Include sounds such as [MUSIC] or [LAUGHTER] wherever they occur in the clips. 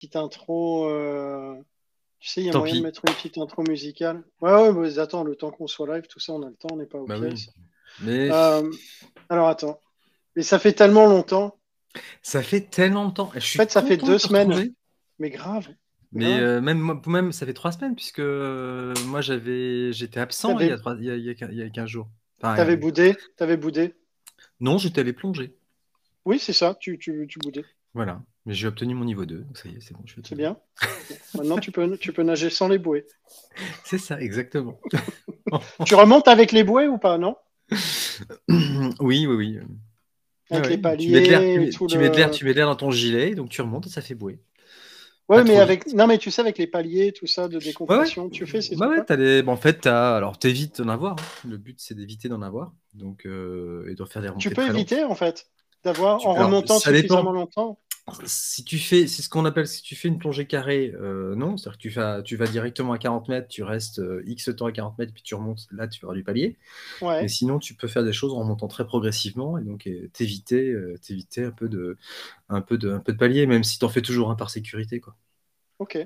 petite intro. euh, Tu sais, il y a Tant moyen pis. de mettre une petite intro musicale. Ouais, ouais, mais attends, le temps qu'on soit live, tout ça, on a le temps, on n'est pas au Bah pièce. oui. Mais Euh, alors attends. Mais ça fait tellement longtemps. ça fait tellement de temps. Je suis En fait, ça fait deux de semaines. retrouver. Mais grave. Mais grave. euh, même, même ça fait trois semaines puisque moi j'avais j'étais absent il y a trois- il y a, il y a quin- il y a 15 jours. Enfin, T'avais boudé. T'avais boudé. non, j'étais allé plonger. Oui, c'est ça. Tu, tu, tu boudais. Voilà. Mais j'ai obtenu mon niveau 2, donc ça y est, c'est bon. je suis C'est bien. Maintenant, tu peux, tu peux nager sans les bouées. [LAUGHS] C'est ça, exactement. [LAUGHS] Tu remontes avec les bouées ou pas, non? [CLEARS THROAT] Oui, oui, oui. Avec Ouais, les paliers Tu mets de l'air, tu et mets, tout tu le- mets de l'air, tu mets de l'air dans ton gilet, donc tu remontes et ça fait bouée. Ouais, mais avec. Non, mais tu sais, avec les paliers, tout ça, de Ouais, ouais. décompression, tu fais ces Bah ouais, des... bon, en fait, t'as... alors t'évites d'en avoir. hein. Le but, c'est d'éviter d'en avoir. Donc, euh, et de faire des remontées Tu peux lentes. éviter, en fait, d'avoir, en alors, remontant ça dépend. suffisamment longtemps. Si tu fais, c'est ce qu'on appelle, si tu fais une plongée carrée, euh, non, c'est-à-dire que tu, vas directement à 40 mètres, tu restes euh, X temps à 40 mètres, puis tu remontes, là tu auras du palier. Ouais. Mais sinon, tu peux faire des choses en remontant très progressivement et donc euh, t'éviter, euh, t'éviter un peu de, un peu de, un peu de palier, même si t'en fais toujours un par sécurité, quoi. Ok.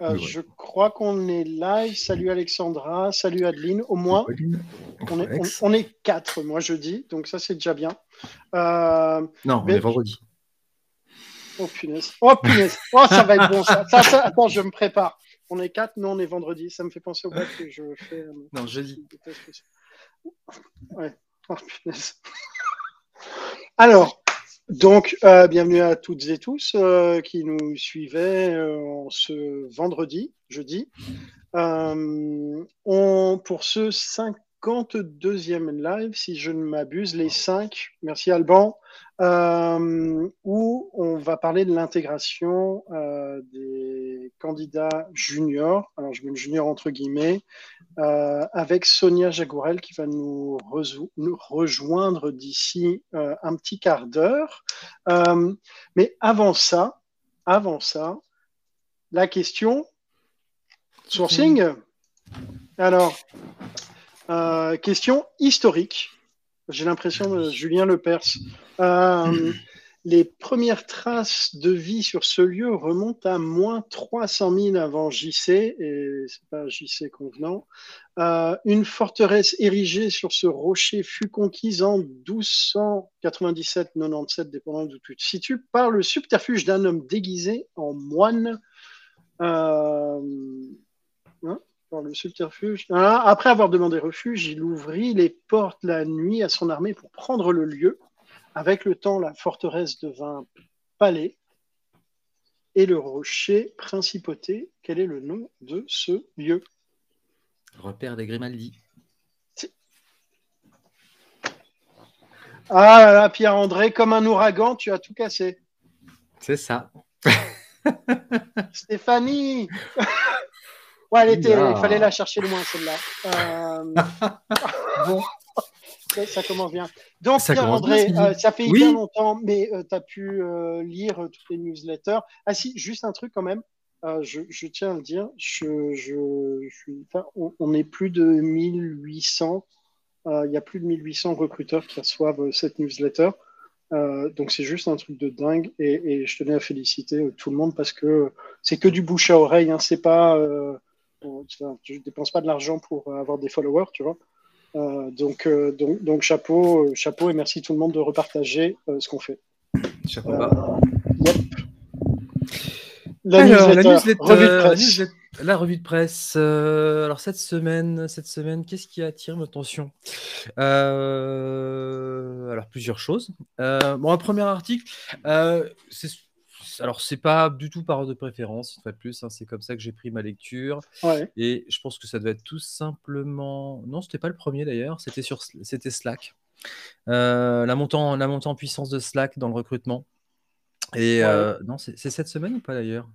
Je crois qu'on est live. Salut Alexandra, salut Adeline. Au moins, on est, on, Alex. on est quatre, moi je dis. Donc ça, c'est déjà bien. Non, on mais- est vendredi. Oh punaise. Oh punaise. Oh, ça va être bon ça. Ça, ça- Attends, je me prépare. On est quatre, non, on est vendredi. Ça me fait penser au bac que je fais. euh, Non, jeudi. Ouais. Oh punaise. Alors, donc, euh, bienvenue à toutes et tous euh, qui nous suivaient euh, ce vendredi, jeudi. On, pour ce 52e live, si je ne m'abuse, les 5, merci Alban, euh, où on va parler de l'intégration euh, des candidats juniors, alors je mets le junior entre guillemets, euh, avec Sonia Jagourel qui va nous, nous rejoindre d'ici un petit quart d'heure. Mais avant ça, avant ça, la question sourcing. Alors, euh, question historique. J'ai l'impression de Julien Lepers. Euh, [LAUGHS] les premières traces de vie sur ce lieu remontent à moins 300 000 avant JC, et c'est pas JC convenant. Euh, une forteresse érigée sur ce rocher fut conquise en 1297-97, dépendant d'où tu te situes, par le subterfuge d'un homme déguisé en moine. Euh, hein, par le subterfuge. Ah, après avoir demandé refuge, il ouvrit les portes la nuit à son armée pour prendre le lieu. Avec le temps, la forteresse devint palais et le rocher principauté. Quel est le nom de ce lieu? Repère des Grimaldi. Ah là là, Pierre-André, comme un ouragan, tu as tout cassé. C'est ça. [LAUGHS] Stéphanie [LAUGHS] Ouais, elle était, il fallait la chercher loin, celle-là. Euh, [LAUGHS] bon, ça, ça commence bien. Donc, Ça Pierre-André, bien, euh, ça fait Oui. hyper longtemps, mais tu as pu euh, lire euh, toutes les newsletters. Ah si, juste un truc quand même, euh, je, je tiens à le dire, je, je, je suis, on, on est plus de 1800, euh, il y a plus de 1800 recruteurs qui reçoivent euh, cette newsletter. Euh, donc c'est juste un truc de dingue et, et je tenais à féliciter euh, tout le monde parce que c'est que du bouche à oreille, hein, c'est pas, euh, bon, tu je dépense pas de l'argent pour avoir des followers, tu vois. Euh, donc, euh, donc, donc chapeau, euh, chapeau et merci tout le monde de repartager euh, ce qu'on fait. Chapeau Euh, bas. yep. La Alors, newsletter, la newsletter, revue de presse. newsletter- la revue de presse. euh, alors cette semaine, cette semaine, qu'est-ce qui attire mon attention? Euh, Alors plusieurs choses. Euh, bon, un premier article. euh, c'est alors c'est pas du tout par ordre de préférence, une fois de plus. hein, c'est comme ça que j'ai pris ma lecture. Ouais. Et je pense que ça doit être tout simplement. Non, c'était pas le premier d'ailleurs. C'était sur, c'était Slack. Euh, la montée en, la montée en puissance de Slack dans le recrutement. Et Ouais. euh, non, c'est cette semaine ou pas d'ailleurs?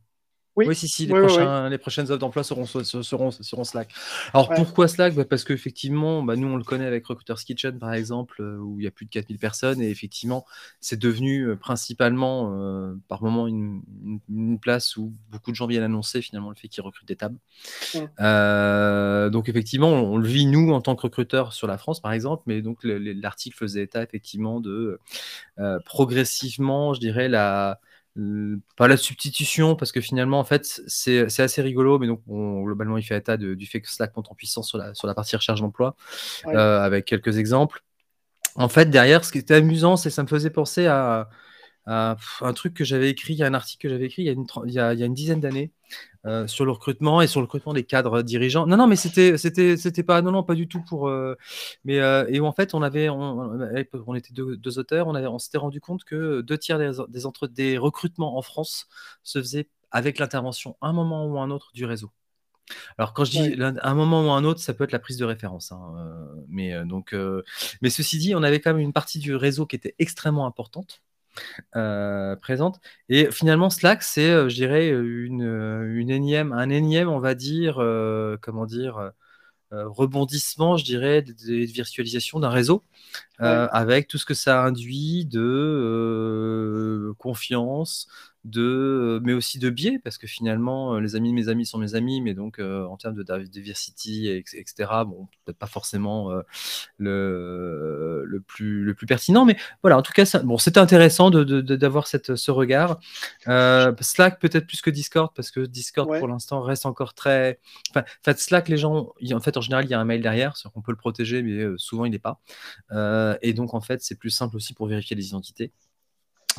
Oui. si, si, les, Oui, oui, les prochaines offres d'emploi seront, seront, seront, Slack. Alors Ouais. pourquoi Slack? Bah, Parce qu'effectivement, bah, nous on le connaît avec Recruiters Kitchen par exemple, euh, où il y a plus de 4000 personnes, et effectivement, c'est devenu euh, principalement euh, par moment une, une- une place où beaucoup de gens viennent annoncer finalement le fait qu'ils recrutent des tables. Ouais. Euh, donc effectivement, on, on le vit nous en tant que recruteurs sur la France par exemple, mais donc le- le- l'article faisait état effectivement de euh, progressivement, je dirais, la pas la substitution, parce que finalement, en fait, c'est assez rigolo, mais donc globalement, il fait état du fait que Slack monte en puissance sur la, sur la partie recherche d'emploi, avec quelques exemples. En fait, derrière, ce qui était amusant, c'est que ça me faisait penser à, un truc que j'avais écrit, il y a un article que j'avais écrit il y a une, il y a, une dizaine d'années euh, sur le recrutement et sur le recrutement des cadres dirigeants. Non, non, mais c'était, c'était, c'était pas, non, non, pas du tout pour. Euh, mais euh, et en fait, on avait, on, était deux, auteurs, on, avait, on s'était rendu compte que deux tiers des, des, entre, des recrutements en France se faisaient avec l'intervention, un moment ou un autre, du réseau. Alors quand je dis un moment ou un autre, ça peut être la prise de référence. Hein, mais donc, mais ceci dit, on avait quand même une partie du réseau qui était extrêmement importante. Euh, présente. Et finalement, Slack, c'est, euh, je dirais, une, euh, une, énième, un énième, on va dire, comment dire, rebondissement, je dirais, de, virtualisation d'un réseau, avec tout ce que ça induit de confiance, de, mais aussi de biais, parce que finalement, les amis de mes amis sont mes amis, mais donc en termes de diversity, etc., bon, peut-être pas forcément le, le, plus, le plus pertinent, mais voilà, en tout cas, ça, bon, c'était intéressant d'avoir de, ce regard. Slack peut-être plus que Discord, parce que Discord pour l'instant reste encore très. Enfin, en fait, Slack, les gens, en fait, en général, il y a un mail derrière, on peut le protéger, mais souvent il n'est pas. et donc, en fait, c'est plus simple aussi pour vérifier les identités.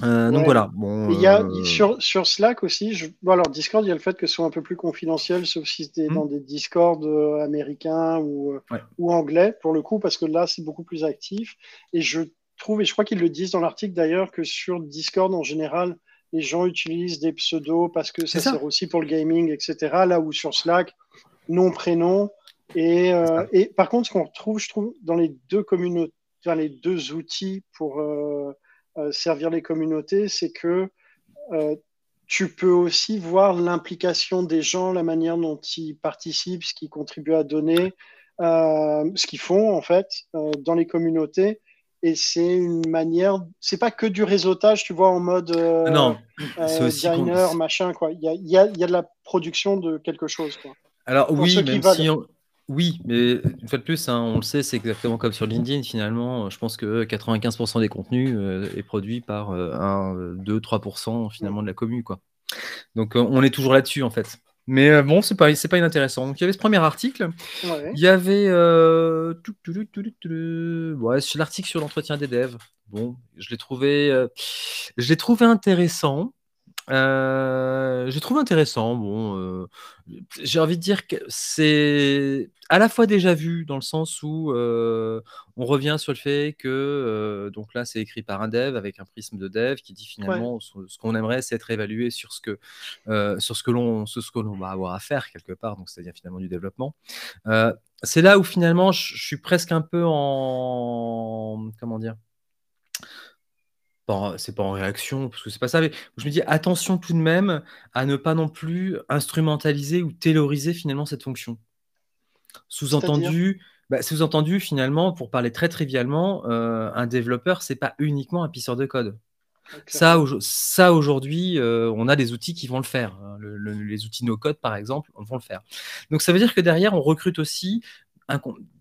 Euh, donc voilà. Bon, il y a, euh, sur, sur, Slack aussi, je... bon, alors Discord, il y a le fait que ce soit un peu plus confidentiel, sauf si c'était hmm. dans des Discord euh, américains ou, ou anglais, pour le coup, parce que là, c'est beaucoup plus actif. Et je trouve, et je crois qu'ils le disent dans l'article d'ailleurs, que sur Discord, en général, les gens utilisent des pseudos parce que ça, sert aussi pour le gaming, etc. Là où sur Slack, nom, prénom. Et, et par contre, ce qu'on retrouve, je trouve, dans les deux communautés, dans les deux outils pour servir les communautés, c'est que euh, tu peux aussi voir l'implication des gens, la manière dont ils participent, ce qu'ils contribuent à donner, euh, ce qu'ils font en fait dans les communautés. Et c'est une manière, c'est pas que du réseautage, tu vois, en mode non, designer, machin, quoi. Il y a, y a, de la production de quelque chose, quoi. Alors oui, même si on, oui, mais une fois de plus, hein, on le sait, c'est exactement comme sur LinkedIn. Finalement, je pense que 95% des contenus euh, est produit par 1, 2, 3% finalement de la commune, quoi. Donc, euh, on est toujours là-dessus, en fait. Mais euh, bon, c'est pas, c'est pas inintéressant. Donc, il y avait ce premier article. Il y avait l'article sur l'entretien des devs. Bon, je l'ai trouvé, je l'ai trouvé intéressant. Euh, j'ai trouvé intéressant. Bon, euh, j'ai envie de dire que c'est à la fois déjà vu dans le sens où euh, on revient sur le fait que donc là c'est écrit par un dev avec un prisme de dev qui dit finalement ce, qu'on aimerait c'est être évalué sur ce que sur ce que l'on ce que l'on va avoir à faire quelque part donc c'est-à-dire finalement du développement. c'est là où finalement je suis presque un peu en comment dire c'est pas en réaction, parce que c'est pas ça, mais je me dis attention tout de même à ne pas non plus instrumentaliser ou tailoriser finalement cette fonction. Sous-entendu, bah, sous-entendu finalement, pour parler très trivialement, euh, un développeur, c'est pas uniquement un pisseur de code. Ça, ça aujourd'hui, euh, on a des outils qui vont le faire. Hein. les outils no-code, par exemple, vont le faire. Donc ça veut dire que derrière, on recrute aussi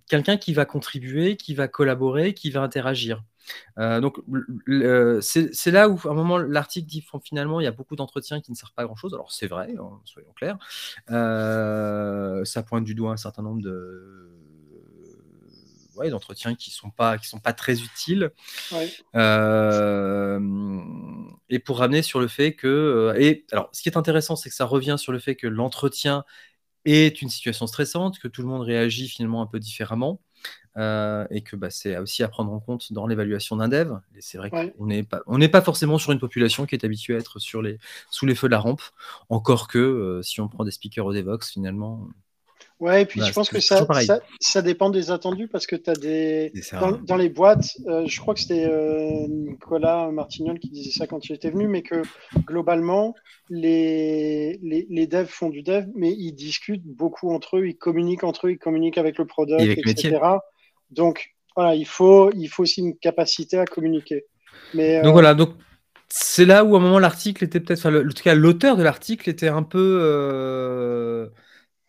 quelqu'un qui va contribuer, qui va collaborer, qui va interagir. Euh, donc, c'est là où, à un moment, l'article dit finalement, il y a beaucoup d'entretiens qui ne servent pas à grand chose. Alors, c'est vrai, hein, soyons clairs. Euh, ça pointe du doigt un certain nombre de. Ouais, d'entretiens qui sont pas qui sont pas très utiles euh, et pour ramener sur le fait que et alors ce qui est intéressant c'est que ça revient sur le fait que l'entretien est une situation stressante que tout le monde réagit finalement un peu différemment euh, et que bah, c'est aussi à prendre en compte dans l'évaluation d'un dev. Et c'est vrai qu'on n'est pas, on n'est pas forcément sur une population qui est habituée à être sur les, sous les feux de la rampe, encore que euh, si on prend des speakers au Devox, finalement. Ouais, et puis je pense que ça, ça, dépend des attendus parce que tu as des. Dans, les boîtes, euh, je crois que c'était Nicolas Martignol qui disait ça quand il était venu, mais que globalement, les, les, les, devs font du dev, mais ils discutent beaucoup entre eux, ils communiquent entre eux, ils communiquent avec le product, etc. Donc, voilà, il faut, il faut aussi une capacité à communiquer. Mais, donc voilà, donc c'est là où à un moment l'article était peut-être, en tout cas l'auteur de l'article était un peu euh,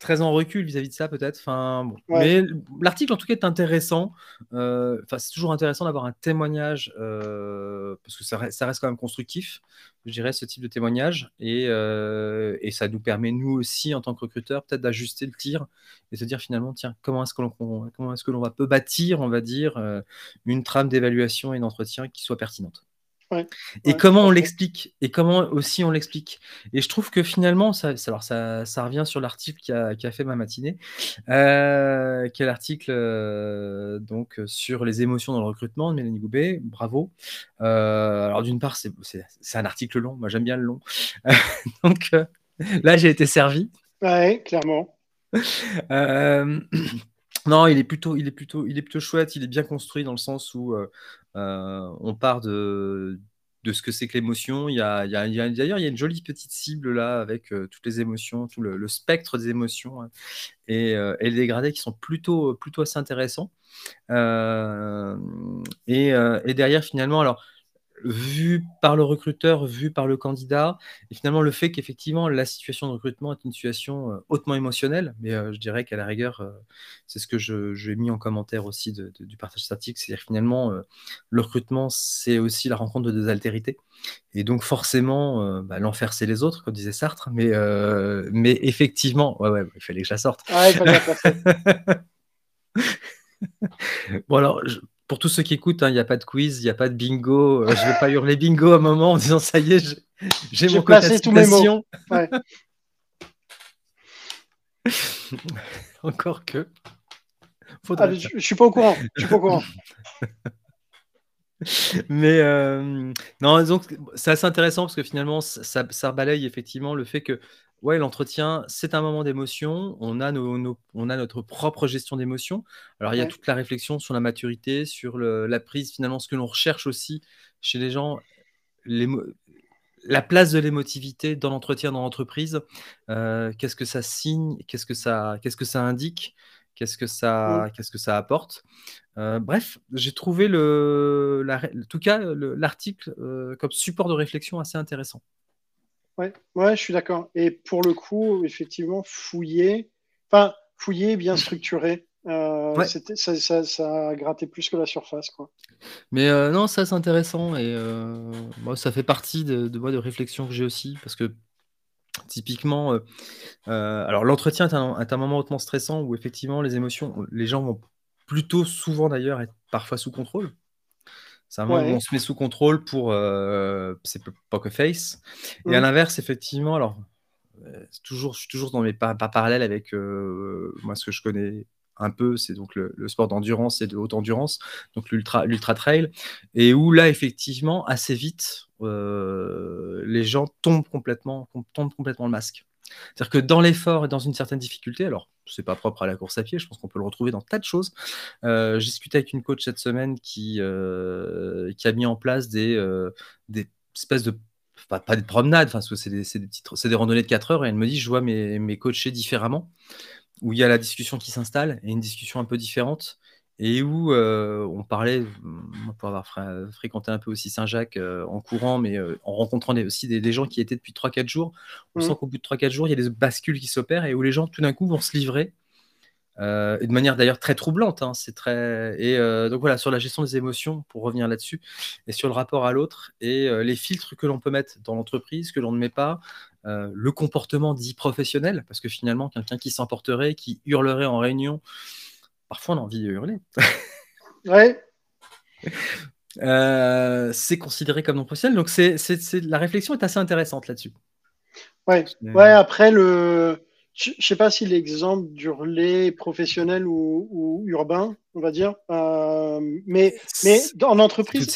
très en recul vis-à-vis de ça, peut-être. Enfin, bon. Mais l'article, en tout cas, est intéressant. Euh, c'est toujours intéressant d'avoir un témoignage, euh, parce que ça, reste quand même constructif, je dirais, ce type de témoignage. Et, euh, et ça nous permet, nous aussi, en tant que recruteurs, peut-être d'ajuster le tir et se dire finalement, tiens, comment est-ce que l'on comment est-ce que l'on va peut bâtir, on va dire, une trame d'évaluation et d'entretien qui soit pertinente et comment on l'explique? Et comment aussi on l'explique? Et je trouve que finalement, ça, alors ça, ça revient sur l'article qui a, qui a, fait ma matinée, euh, qui est l'article euh, donc sur les émotions dans le recrutement de Mélanie Goubet. Bravo. Euh, alors d'une part, c'est un article long. Moi, j'aime bien le long. [LAUGHS] donc là, j'ai été servi. Ouais, clairement. [CLEARS THROAT] Non, il est plutôt, il est plutôt, il est plutôt chouette. Il est bien construit dans le sens où euh, euh, on part de, de ce que c'est que l'émotion. Il y a, d'ailleurs, il y a une jolie petite cible là avec euh, toutes les émotions, tout le, spectre des émotions hein, et, et, les dégradés qui sont plutôt, plutôt assez intéressants. Et, et, derrière, finalement, alors vu par le recruteur, vu par le candidat, et finalement le fait qu'effectivement la situation de recrutement est une situation euh, hautement émotionnelle, mais euh, je dirais qu'à la rigueur, euh, c'est ce que je, mis en commentaire aussi du partage statique, c'est-à-dire finalement le recrutement c'est aussi la rencontre de deux altérités, et donc forcément bah, l'enfer c'est les autres, comme disait Sartre, mais, mais effectivement, ouais, ouais, il fallait que je la sorte. [LAUGHS] Bon alors, pour tous ceux qui écoutent, hein, il n'y a pas de quiz, il n'y a pas de bingo. Euh, je ne vais pas hurler bingo à un moment en disant ça y est, j'ai mon quota mes mots. [LAUGHS] Encore que. Ah, je, ne suis pas au courant. Je suis pas au courant. [LAUGHS] Mais euh, non, donc c'est assez intéressant parce que finalement, ça, ça, balaye effectivement le fait que Ouais, l'entretien, c'est un moment d'émotion. On a nos on a notre propre gestion d'émotion. Alors, il y a toute la réflexion sur la maturité, sur la prise, finalement, ce que l'on recherche aussi chez les gens, la place de l'émotivité dans l'entretien dans l'entreprise. Euh, qu'est-ce que ça signe? Qu'est-ce que ça qu'est-ce que ça indique? Qu'est-ce que ça qu'est-ce que ça apporte? Euh, bref, j'ai trouvé le en tout cas, l'article, euh, comme support de réflexion assez intéressant. Ouais, ouais, je suis d'accord. Et pour le coup, effectivement, fouiller, enfin, fouiller, bien structuré. Euh, ça, ça, a gratté plus que la surface. Quoi. Mais euh, non, ça c'est intéressant et euh, moi, ça fait partie de, de, moi, de réflexion que j'ai aussi parce que typiquement, alors l'entretien est un, est un, moment hautement stressant où effectivement les émotions, les gens vont plutôt souvent d'ailleurs être parfois sous contrôle. On se met sous contrôle pour euh, c'est poker face. Et à l'inverse, effectivement, alors euh, toujours, je suis toujours dans mes pas, parallèles avec euh, moi ce que je connais un peu, c'est donc le, sport d'endurance et de haute endurance, donc l'ultra l'ultra trail, et où là effectivement assez vite les gens tombent complètement tombent complètement le masque. C'est-à-dire que dans l'effort et dans une certaine difficulté, alors c'est pas propre à la course à pied, je pense qu'on peut le retrouver dans tas de choses. Euh, j'ai discuté avec une coach cette semaine qui, euh, qui a mis en place des, euh, des espèces de pas, des promenades, enfin, c'est des, des, des, randonnées de 4 heures, et elle me dit, je vois mes, mes coachés différemment, où il y a la discussion qui s'installe, et une discussion un peu différente, et où euh, on parlait, pour avoir fréquenté un peu aussi Saint-Jacques euh, en courant, mais euh, en rencontrant aussi des, gens qui étaient depuis 3-4 jours, on mmh. sent qu'au bout de 3-4 jours, il y a des bascules qui s'opèrent et où les gens tout d'un coup vont se livrer. et de manière d'ailleurs très troublante, hein, c'est très et donc voilà sur la gestion des émotions pour revenir là-dessus et sur le rapport à l'autre et les filtres que l'on peut mettre dans l'entreprise, que l'on ne met pas, le comportement dit professionnel parce que finalement quelqu'un qui s'emporterait, qui hurlerait en réunion, parfois on a envie de hurler. [LAUGHS] ouais. Euh, c'est considéré comme non professionnel. Donc c'est, la réflexion est assez intéressante là-dessus. Ouais. ouais, après le. Je ne sais pas si l'exemple d'hurler professionnel ou, urbain, on va dire. Euh, mais, mais en entreprise,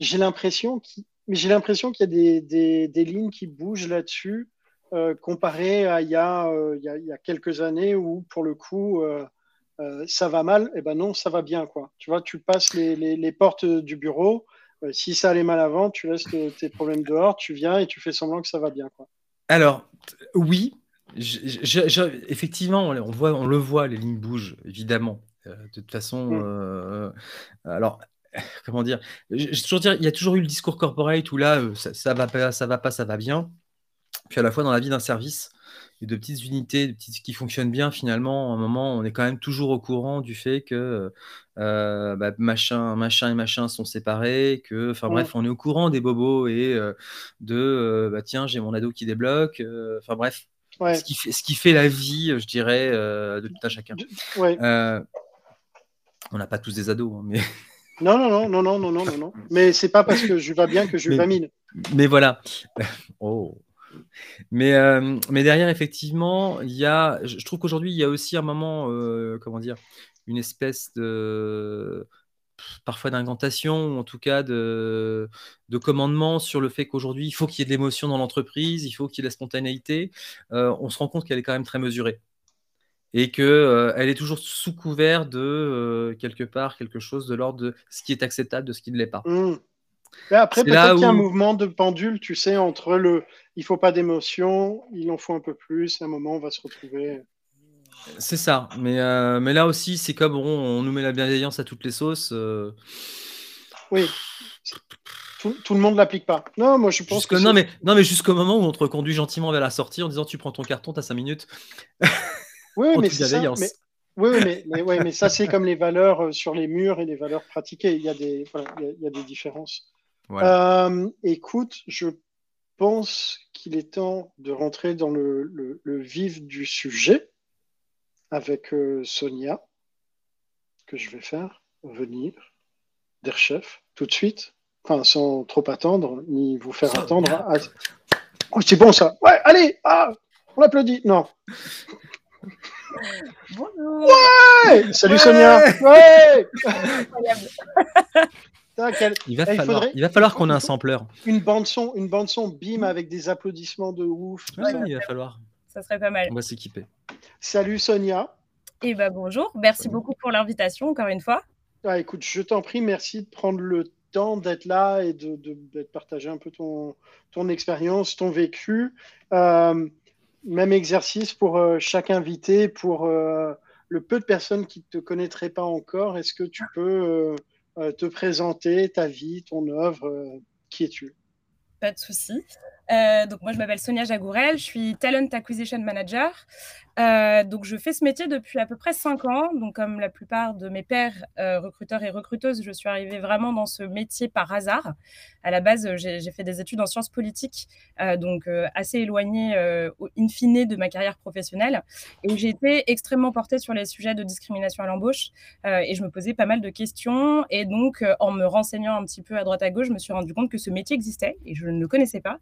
j'ai, l'impression qu'il, j'ai l'impression qu'il y a des, des, lignes qui bougent là-dessus, euh, comparé à il y, a, il, y a, quelques années où, pour le coup, euh, ça va mal, et eh ben non, ça va bien. Quoi. Tu vois, tu passes les, les, portes du bureau. Euh, si ça allait mal avant, tu laisses tes problèmes dehors, tu viens et tu fais semblant que ça va bien. Quoi. Alors, oui, effectivement, on, voit, on le voit, les lignes bougent, évidemment. Euh, de toute façon, mm. alors, [LAUGHS] comment dire, toujours dire, il y a toujours eu le discours corporate où là, ça, ça va pas, ça va pas, ça va bien. Puis à la fois dans la vie d'un service et de petites unités, de petites qui fonctionnent bien finalement, à un moment, on est quand même toujours au courant du fait que euh, bah, machin, machin et machin sont séparés, que, enfin bref, on est au courant des bobos et de, bah tiens, j'ai mon ado qui débloque, enfin bref, ce, qui fait, ce qui fait la vie, je dirais, de tout un chacun. on n'a pas tous des ados, hein, mais. Non, non, non, non, non, non, non, non, Mais c'est pas parce que je vais bien que je [LAUGHS] vais mine. Mais voilà. [LAUGHS] Oh. Mais, euh, mais derrière, effectivement, il y a, je trouve qu'aujourd'hui, il y a aussi un moment, euh, comment dire, une espèce de parfois d'incantation, ou en tout cas de, de commandement sur le fait qu'aujourd'hui, il faut qu'il y ait de l'émotion dans l'entreprise, il faut qu'il y ait de la spontanéité. Euh, on se rend compte qu'elle est quand même très mesurée et qu'elle elle est toujours sous couvert de quelque part quelque chose de l'ordre de ce qui est acceptable, de ce qui ne l'est pas. Mmh après, peut-être qu'il y a un mouvement de pendule, tu sais, entre le il faut pas d'émotion, il en faut un peu plus, à un moment, on va se retrouver. C'est ça, mais, euh, mais là aussi, c'est comme on, nous met la bienveillance à toutes les sauces. Euh. Oui, tout, le monde l'applique pas. Non, moi je pense que. Non, mais, non, mais jusqu'au moment où on te reconduit gentiment vers la sortie en disant tu prends ton carton, tu as 5 minutes. [LAUGHS] Oui, mais ça. Oui, mais, mais, mais ça, c'est comme les valeurs euh, sur les murs et les valeurs pratiquées. Il y a des, il y a des différences. Euh, écoute, je pense qu'il est temps de rentrer dans le, vif du sujet avec euh, Sonia, que je vais faire venir chef tout de suite, enfin sans trop attendre, ni vous faire attendre. Oh, c'est bon ça. Ouais, allez, ah, on applaudit. Non. Bonjour. Ouais Salut Sonia. Ouais [LAUGHS] il, va falloir, il va falloir qu'on ait un sampleur. Une bande son, une bande son, bim avec des applaudissements de ouf. il va falloir. Ça serait pas mal. On va s'équiper. Salut Sonia. Et eh ben, bonjour. Merci beaucoup pour l'invitation encore une fois. Ah, écoute, je t'en prie, merci de prendre le temps d'être là et de, de, partager un peu ton, ton expérience, ton vécu. Euh, même exercice pour euh, chaque invité, pour euh, le peu de personnes qui ne te connaîtraient pas encore. Est-ce que tu peux euh, te présenter ta vie, ton œuvre. Euh, qui es-tu? Pas de souci. Euh, donc moi, je m'appelle Sonia Jagourel, je suis Talent Acquisition Manager. Euh, donc, je fais ce métier depuis à peu près cinq ans. Donc, comme la plupart de mes pères euh, recruteurs et recruteuses, je suis arrivée vraiment dans ce métier par hasard. À la base, j'ai fait des études en sciences politiques, donc assez éloignées au in fine de ma carrière professionnelle. Et j'ai été extrêmement portée sur les sujets de discrimination à l'embauche. et je me posais pas mal de questions. Et donc, en me renseignant un petit peu à droite à gauche, je me suis rendu compte que ce métier existait et je ne le connaissais pas.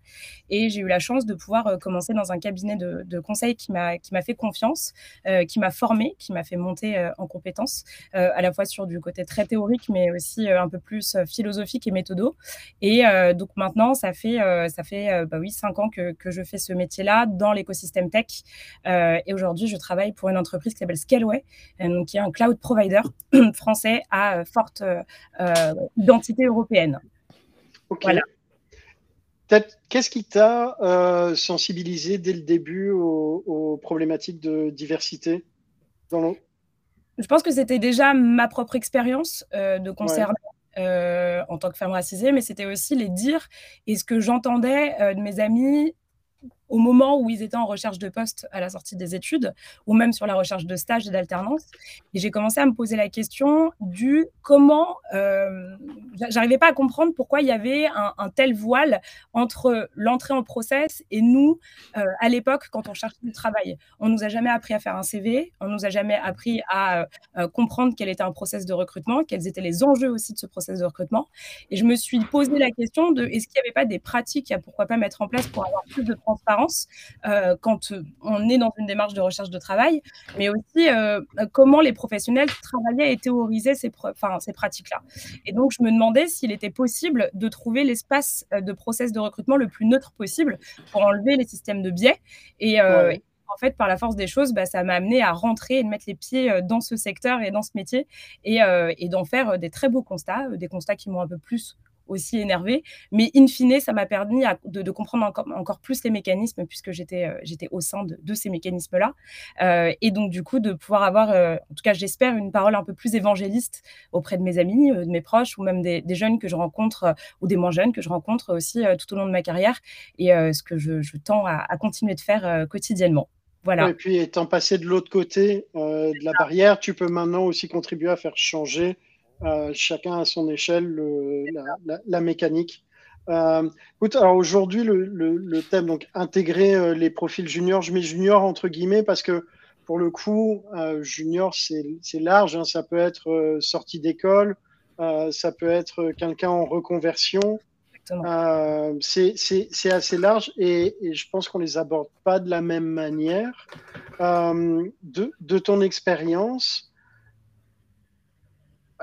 Et j'ai eu la chance de pouvoir commencer dans un cabinet de, de conseil qui m'a fait confiance, euh, qui m'a formé, qui m'a fait monter euh, en compétences, euh, à la fois sur du côté très théorique, mais aussi un peu plus philosophique et méthodo. Et donc maintenant, ça fait, ça fait bah oui, cinq ans que, que je fais ce métier-là dans l'écosystème tech. et aujourd'hui, je travaille pour une entreprise qui s'appelle Scaleway, qui est un cloud provider [CLEARS THROAT] français à forte identité européenne. Voilà qu'est-ce qui t'a euh, sensibilisé dès le début aux, problématiques de diversité dans Je pense que c'était déjà ma propre expérience euh, de concernant euh, en tant que femme racisée, mais c'était aussi les dires et ce que j'entendais de mes amis au moment où ils étaient en recherche de poste à la sortie des études, ou même sur la recherche de stage et d'alternance. Et j'ai commencé à me poser la question du comment, euh, j'arrivais pas à comprendre pourquoi il y avait un, tel voile entre l'entrée en process et nous, euh, à l'époque, quand on cherchait du travail. On nous a jamais appris à faire un CV, on nous a jamais appris à euh, comprendre quel était un process de recrutement, quels étaient les enjeux aussi de ce process de recrutement. Et je me suis posé la question de est-ce qu'il n'y avait pas des pratiques à pourquoi pas mettre en place pour avoir plus de transparence euh, quand on est dans une démarche de recherche de travail, mais aussi euh, comment les professionnels travaillaient et théorisaient ces, ces pratiques-là. Et donc, je me demandais s'il était possible de trouver l'espace euh, de process de recrutement le plus neutre possible pour enlever les systèmes de biais. Et, en fait, par la force des choses, bah, ça m'a amené à rentrer et de mettre les pieds dans ce secteur et dans ce métier et, et d'en faire des très beaux constats, des constats qui m'ont un peu plus aussi énervée. Mais in fine, ça m'a permis de, comprendre encore, plus les mécanismes puisque j'étais j'étais au sein de, ces mécanismes-là. et donc, du coup, de pouvoir avoir, en tout cas, j'espère, une parole un peu plus évangéliste auprès de mes amis, de mes proches ou même des, jeunes que je rencontre ou des moins jeunes que je rencontre aussi tout au long de ma carrière et ce que je, tends à, continuer de faire quotidiennement. Voilà. Et puis, étant passé de l'autre côté de la barrière, tu peux maintenant aussi contribuer à faire changer chacun à son échelle la, mécanique. écoute, alors aujourd'hui, le, thème, donc intégrer les profils juniors, je mets junior entre guillemets parce que pour le coup, junior, c'est large. Hein. ça peut être sortie d'école, ça peut être quelqu'un en reconversion, euh, c'est assez large et, je pense qu'on les aborde pas de la même manière. Euh, de, ton expérience,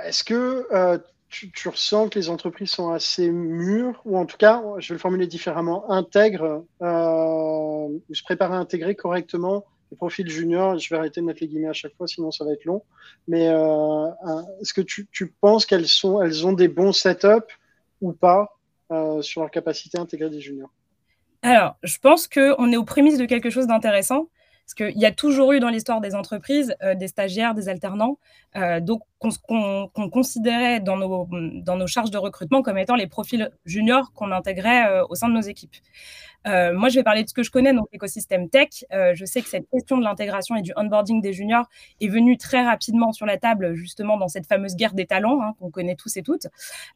est-ce que euh, tu, ressens que les entreprises sont assez mûres ou en tout cas, je vais le formuler différemment, intègrent, se préparent à intégrer correctement les profils juniors Je vais arrêter de mettre les guillemets à chaque fois, sinon ça va être long. Mais est-ce que tu, penses qu'elles ont des bons setups ou pas euh, sur leur capacité à intégrer des juniors? Alors, je pense qu'on est aux prémices de quelque chose d'intéressant. Parce qu'il y a toujours eu dans l'histoire des entreprises euh, des stagiaires, des alternants, euh, qu'on considérait dans nos, dans nos charges de recrutement comme étant les profils juniors qu'on intégrait au sein de nos équipes. Euh, moi, je vais parler de ce que je connais, donc l'écosystème tech. Euh, je sais que cette question de l'intégration et du onboarding des juniors est venue très rapidement sur la table, justement dans cette fameuse guerre des talents hein, qu'on connaît tous et toutes.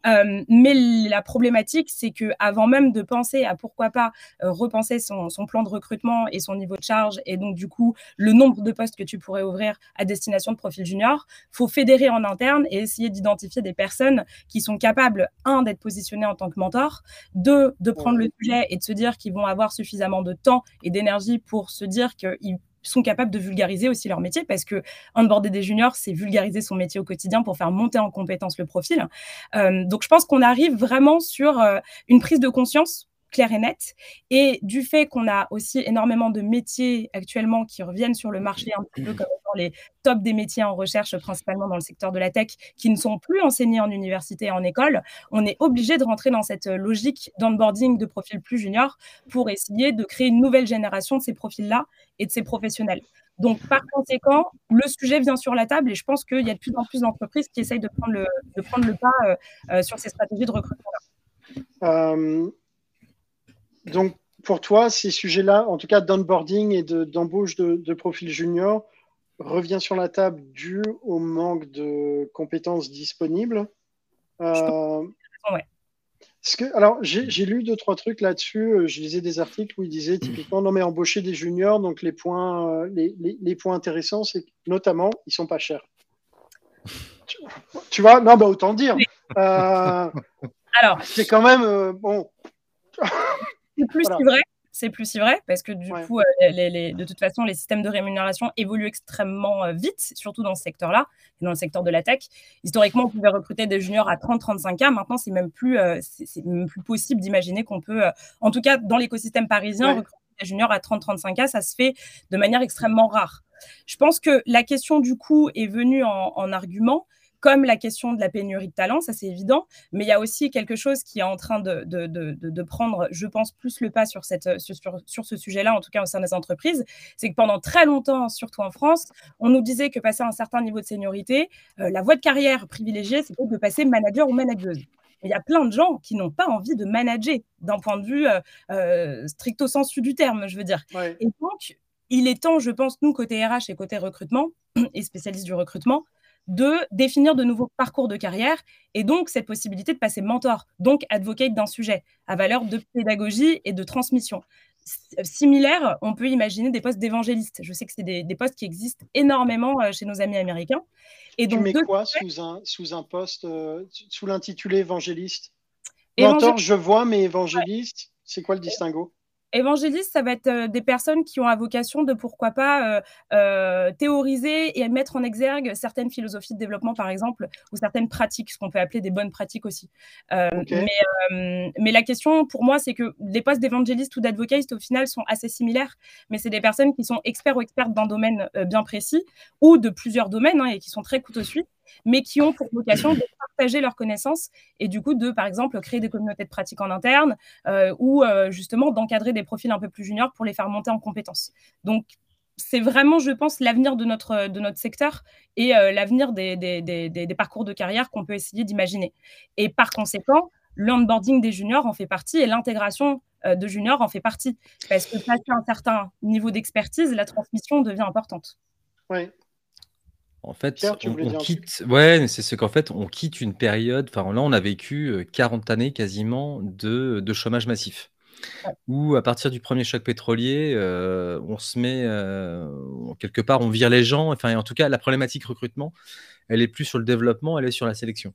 Euh, mais la problématique, c'est que avant même de penser à pourquoi pas repenser son, son, plan de recrutement et son niveau de charge, et donc du coup le nombre de postes que tu pourrais ouvrir à destination de profils juniors, faut fédérer en interne et essayer d'identifier des personnes qui sont capables un d'être positionnées en tant que mentor, deux de prendre le sujet et de se dire qu'ils vont avoir suffisamment de temps et d'énergie pour se dire qu'ils sont capables de vulgariser aussi leur métier parce que onboarder des juniors, c'est vulgariser son métier au quotidien pour faire monter en compétence le profil. Euh, donc, je pense qu'on arrive vraiment sur euh, une prise de conscience clair et net. Et du fait qu'on a aussi énormément de métiers actuellement qui reviennent sur le marché un petit peu comme les top des métiers en recherche, principalement dans le secteur de la tech, qui ne sont plus enseignés en université et en école, on est obligé de rentrer dans cette logique d'onboarding de profils plus juniors pour essayer de créer une nouvelle génération de ces profils-là et de ces professionnels. Donc, par conséquent, le sujet vient sur la table et je pense qu'il y a de plus en plus d'entreprises qui essayent de prendre le, de prendre le pas euh, euh, sur ces stratégies de recrutement-là. Euh, donc, pour toi, ces sujets-là, en tout cas d'onboarding et d'embauche de, profils juniors, revient sur la table dû au manque de compétences disponibles. Euh, que, alors, j'ai lu deux, trois trucs là-dessus. Euh, je lisais des articles où ils disaient typiquement, non, mais embaucher des juniors, donc les points, euh, les, points intéressants, c'est notamment, ils sont pas chers. Tu, vois, non, bah, autant dire. alors, c'est quand même, bon. [LAUGHS] C'est plus si vrai. C'est plus si vrai parce que du coup, euh, les, de toute façon, les systèmes de rémunération évoluent extrêmement euh, vite, surtout dans ce secteur-là, dans le secteur de la tech. Historiquement, on pouvait recruter des juniors à 30-35 k. Maintenant, c'est même plus, euh, c'est même plus possible d'imaginer qu'on peut, en tout cas dans l'écosystème parisien, recruter des juniors à 30-35 k. Ça se fait de manière extrêmement rare. Je pense que la question du coût est venue en, en argument comme la question de la pénurie de talent, ça c'est évident, mais il y a aussi quelque chose qui est en train de, de, de, prendre, je pense, plus le pas sur, cette, sur, sur ce sujet-là, en tout cas au sein des entreprises, c'est que pendant très longtemps, surtout en France, on nous disait que passer un certain niveau de seniorité, euh, la voie de carrière privilégiée, c'était de passer manager ou manageuse. Il y a plein de gens qui n'ont pas envie de manager d'un point de vue euh, euh, stricto sensu du terme, je veux dire. Et donc, il est temps, je pense, nous, côté RH et côté recrutement, et spécialistes du recrutement, de définir de nouveaux parcours de carrière et donc cette possibilité de passer mentor, donc advocate d'un sujet à valeur de pédagogie et de transmission. Similaire, on peut imaginer des postes d'évangéliste. Je sais que c'est des, postes qui existent énormément euh, chez nos amis américains. Et donc, tu mets quoi sous un, sous un poste, euh, sous l'intitulé évangéliste? Mentor, je vois, mais évangéliste, c'est quoi le distinguo? Évangéliste, ça va être euh, des personnes qui ont la vocation de pourquoi pas euh, euh, théoriser et mettre en exergue certaines philosophies de développement, par exemple, ou certaines pratiques, ce qu'on peut appeler des bonnes pratiques aussi. mais, mais, la question pour moi, c'est que les postes d'évangéliste ou d'advocate, au final, sont assez similaires, mais c'est des personnes qui sont experts ou expertes d'un domaine bien précis ou de plusieurs domaines hein, et qui sont très couteau suite mais qui ont pour vocation de partager leurs connaissances et du coup de, par exemple, créer des communautés de pratique en interne ou justement d'encadrer des profils un peu plus juniors pour les faire monter en compétences. Donc, c'est vraiment, je pense, l'avenir de notre, de notre secteur et l'avenir des, des, des, parcours de carrière qu'on peut essayer d'imaginer. Et par conséquent, l'onboarding des juniors en fait partie et l'intégration euh, de juniors en fait partie. Parce que passer un certain niveau d'expertise, la transmission devient importante. Oui. En fait, on, quitte. Ouais, c'est ce qu'en fait, on quitte une période. Enfin, là, on a vécu 40 euh, années quasiment de, de chômage massif. Où à partir du premier choc pétrolier, euh, on se met quelque part, on vire les gens. Enfin, en tout cas, la problématique recrutement, elle est plus sur le développement, elle est sur la sélection.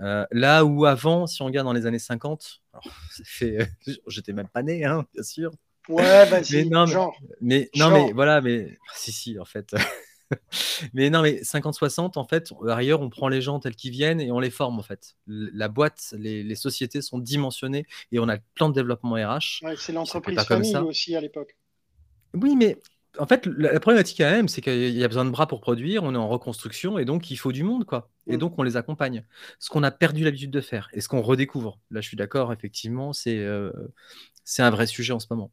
Euh, là où avant, si on regarde dans les années 50, [LAUGHS] j'étais même pas né, hein, bien sûr. Ouais, [LAUGHS] vas-y, mais non, mais, non, mais voilà, mais si, si, en fait. [LAUGHS] [LAUGHS] mais non, mais 50-60, en fait, ailleurs, on prend les gens tels qu'ils viennent et on les forme, en fait. La boîte, les, sociétés sont dimensionnées et on a plein de développement RH. c'est l'entreprise famille aussi à l'époque. Oui, mais en fait, la, problématique quand même, c'est qu'il y a besoin de bras pour produire, on est en reconstruction et donc il faut du monde, quoi. Et mm. donc on les accompagne. Ce qu'on a perdu l'habitude de faire et ce qu'on redécouvre. Là, je suis d'accord, effectivement, c'est euh, c'est un vrai sujet en ce moment.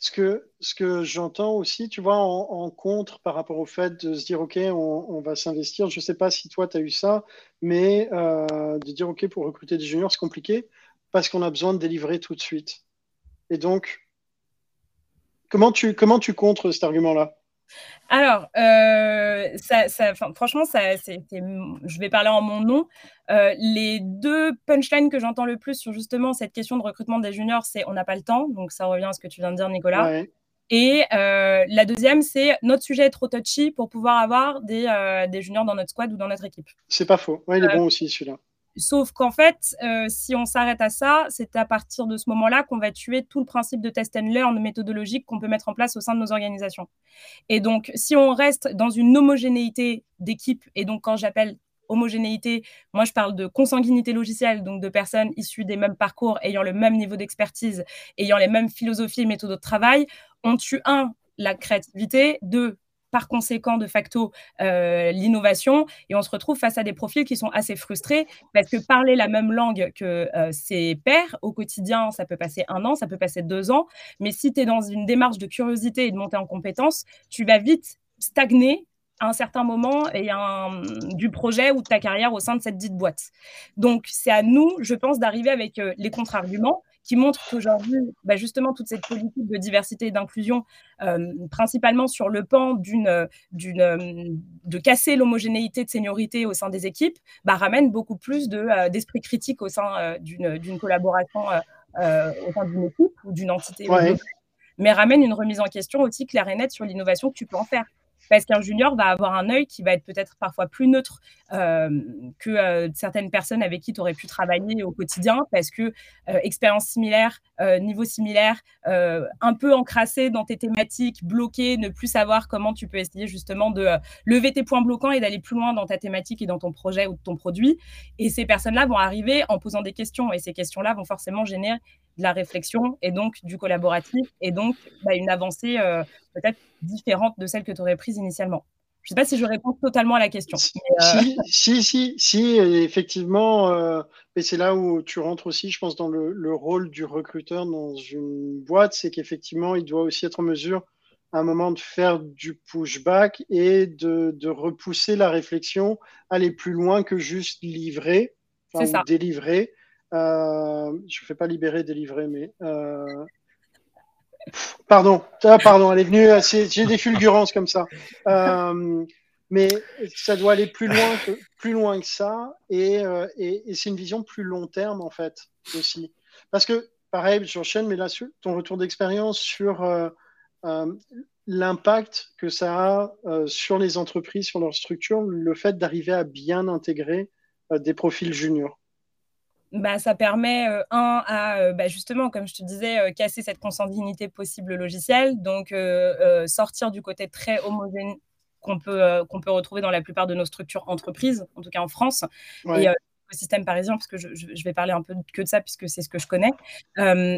Ce que, ce que j'entends aussi, tu vois, en, contre par rapport au fait de se dire, OK, on, va s'investir. Je ne sais pas si toi, tu as eu ça, mais euh, de dire, OK, pour recruter des juniors, c'est compliqué parce qu'on a besoin de délivrer tout de suite. Et donc, Comment tu, comment tu contres cet argument-là? Alors, euh, ça, franchement, ça, je vais parler en mon nom. Euh, les deux punchlines que j'entends le plus sur justement cette question de recrutement des juniors, c'est on n'a pas le temps. Donc, ça revient à ce que tu viens de dire, Nicolas. Et euh, la deuxième, c'est notre sujet est trop touchy pour pouvoir avoir des, des, juniors dans notre squad ou dans notre équipe. C'est pas faux. il est bon aussi, celui-là. Sauf qu'en fait, euh, si on s'arrête à ça, c'est à partir de ce moment-là qu'on va tuer tout le principe de test and learn méthodologique qu'on peut mettre en place au sein de nos organisations. Et donc, si on reste dans une homogénéité d'équipe, et donc quand j'appelle homogénéité, moi je parle de consanguinité logicielle, donc de personnes issues des mêmes parcours, ayant le même niveau d'expertise, ayant les mêmes philosophies et méthodes de travail, on tue un, la créativité, deux, par conséquent de facto euh, l'innovation et on se retrouve face à des profils qui sont assez frustrés parce que parler la même langue que euh, ses pairs au quotidien, ça peut passer un an, ça peut passer deux ans, mais si tu es dans une démarche de curiosité et de montée en compétences, tu vas vite stagner à un certain moment et du projet ou de ta carrière au sein de cette dite boîte. Donc, c'est à nous, je pense, d'arriver avec euh, les contre-arguments qui montre qu'aujourd'hui, bah justement, toute cette politique de diversité et d'inclusion, euh, principalement sur le pan d'une, d'une, de casser l'homogénéité de seniorité au sein des équipes, bah, ramène beaucoup plus de, euh, d'esprit critique au sein euh, d'une, d'une collaboration au sein d'une équipe ou d'une entité. Mais ramène une remise en question aussi claire et nette sur l'innovation que tu peux en faire parce qu'un junior va avoir un œil qui va être peut-être parfois plus neutre euh, que euh, certaines personnes avec qui tu aurais pu travailler au quotidien, parce que euh, expérience similaire, niveau similaire, un peu encrassé dans tes thématiques, bloqué, ne plus savoir comment tu peux essayer justement de lever tes points bloquants et d'aller plus loin dans ta thématique et dans ton projet ou ton produit. Et ces personnes-là vont arriver en posant des questions, et ces questions-là vont forcément générer de la réflexion et donc du collaboratif et donc bah, une avancée euh, peut-être différente de celle que tu aurais prise initialement. Je ne sais pas si je réponds totalement à la question. Si, euh, si, si, effectivement, euh, et c'est là où tu rentres aussi, je pense, dans le, rôle du recruteur dans une boîte, c'est qu'effectivement, il doit aussi être en mesure à un moment de faire du pushback et de, de repousser la réflexion, aller plus loin que juste livrer, enfin, délivrer. Euh, je ne fais pas libérer, délivrer, mais. Euh... Pardon, ah, pardon, elle est venue. J'ai des fulgurances comme ça. Euh, mais ça doit aller plus loin que, ça. Et, euh, et, c'est une vision plus long terme, en fait, aussi. Parce que, pareil, j'enchaîne, mais là, ton retour d'expérience sur euh, l'impact que ça a sur les entreprises, sur leur structure, le fait d'arriver à bien intégrer des profils juniors bah, ça permet, euh, un, à euh, bah, justement, comme je te disais, euh, casser cette consanguinité possible logicielle, donc sortir du côté très homogène qu'on peut, qu'on peut retrouver dans la plupart de nos structures entreprises, en tout cas en France, et l'écosystème parisien, parce que je, vais parler un peu que de ça, puisque c'est ce que je connais.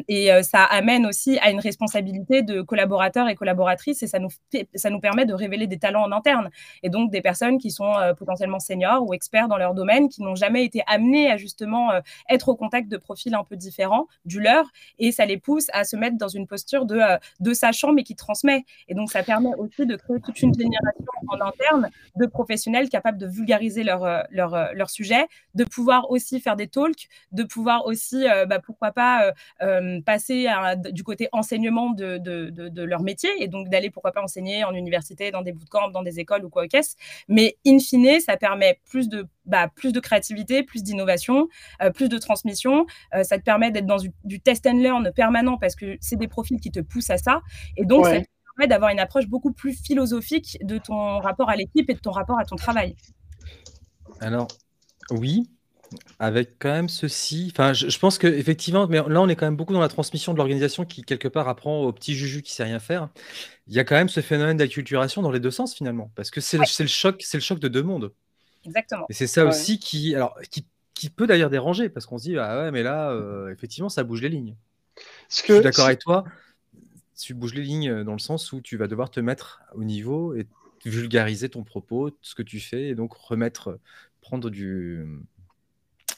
et ça amène aussi à une responsabilité de collaborateurs et collaboratrices, et ça nous, ça nous permet de révéler des talents en interne, et donc des personnes qui sont potentiellement seniors ou experts dans leur domaine, qui n'ont jamais été amenés à justement être au contact de profils un peu différents du leur, et ça les pousse à se mettre dans une posture de, sachant, mais qui transmet. Et donc, ça permet aussi de créer toute une génération en interne de professionnels capables de vulgariser leur, euh, leur, euh, leur sujet, de pouvoir aussi faire des talks, de pouvoir aussi, euh, bah, pourquoi pas, passer du côté enseignement de, de, de, leur métier et donc d'aller, pourquoi pas, enseigner en université, dans des bootcamps, dans des écoles ou quoi qu'est-ce. Mais in fine, ça permet plus de, bah, plus de créativité, plus d'innovation, plus de transmission. ça te permet d'être dans du, du, test and learn permanent parce que c'est des profils qui te poussent à ça. Et donc, ça permet d'avoir une approche beaucoup plus philosophique de ton rapport à l'équipe et de ton rapport à ton travail. Alors, oui, avec quand même ceci. Enfin, je, pense que effectivement, mais là, on est quand même beaucoup dans la transmission de l'organisation qui, quelque part, apprend au petit juju qui sait rien faire. Il y a quand même ce phénomène d'acculturation dans les deux sens, finalement, parce que c'est le, choc, c'est le choc de deux mondes. Exactement. Et c'est ça aussi qui, alors, qui, peut d'ailleurs déranger, parce qu'on se dit, ah ouais, mais là, euh, effectivement, ça bouge les lignes. Ce que, je suis d'accord avec toi tu bouges les lignes euh, dans le sens où tu vas devoir te mettre au niveau et vulgariser ton propos, ce que tu fais, et donc remettre, prendre du,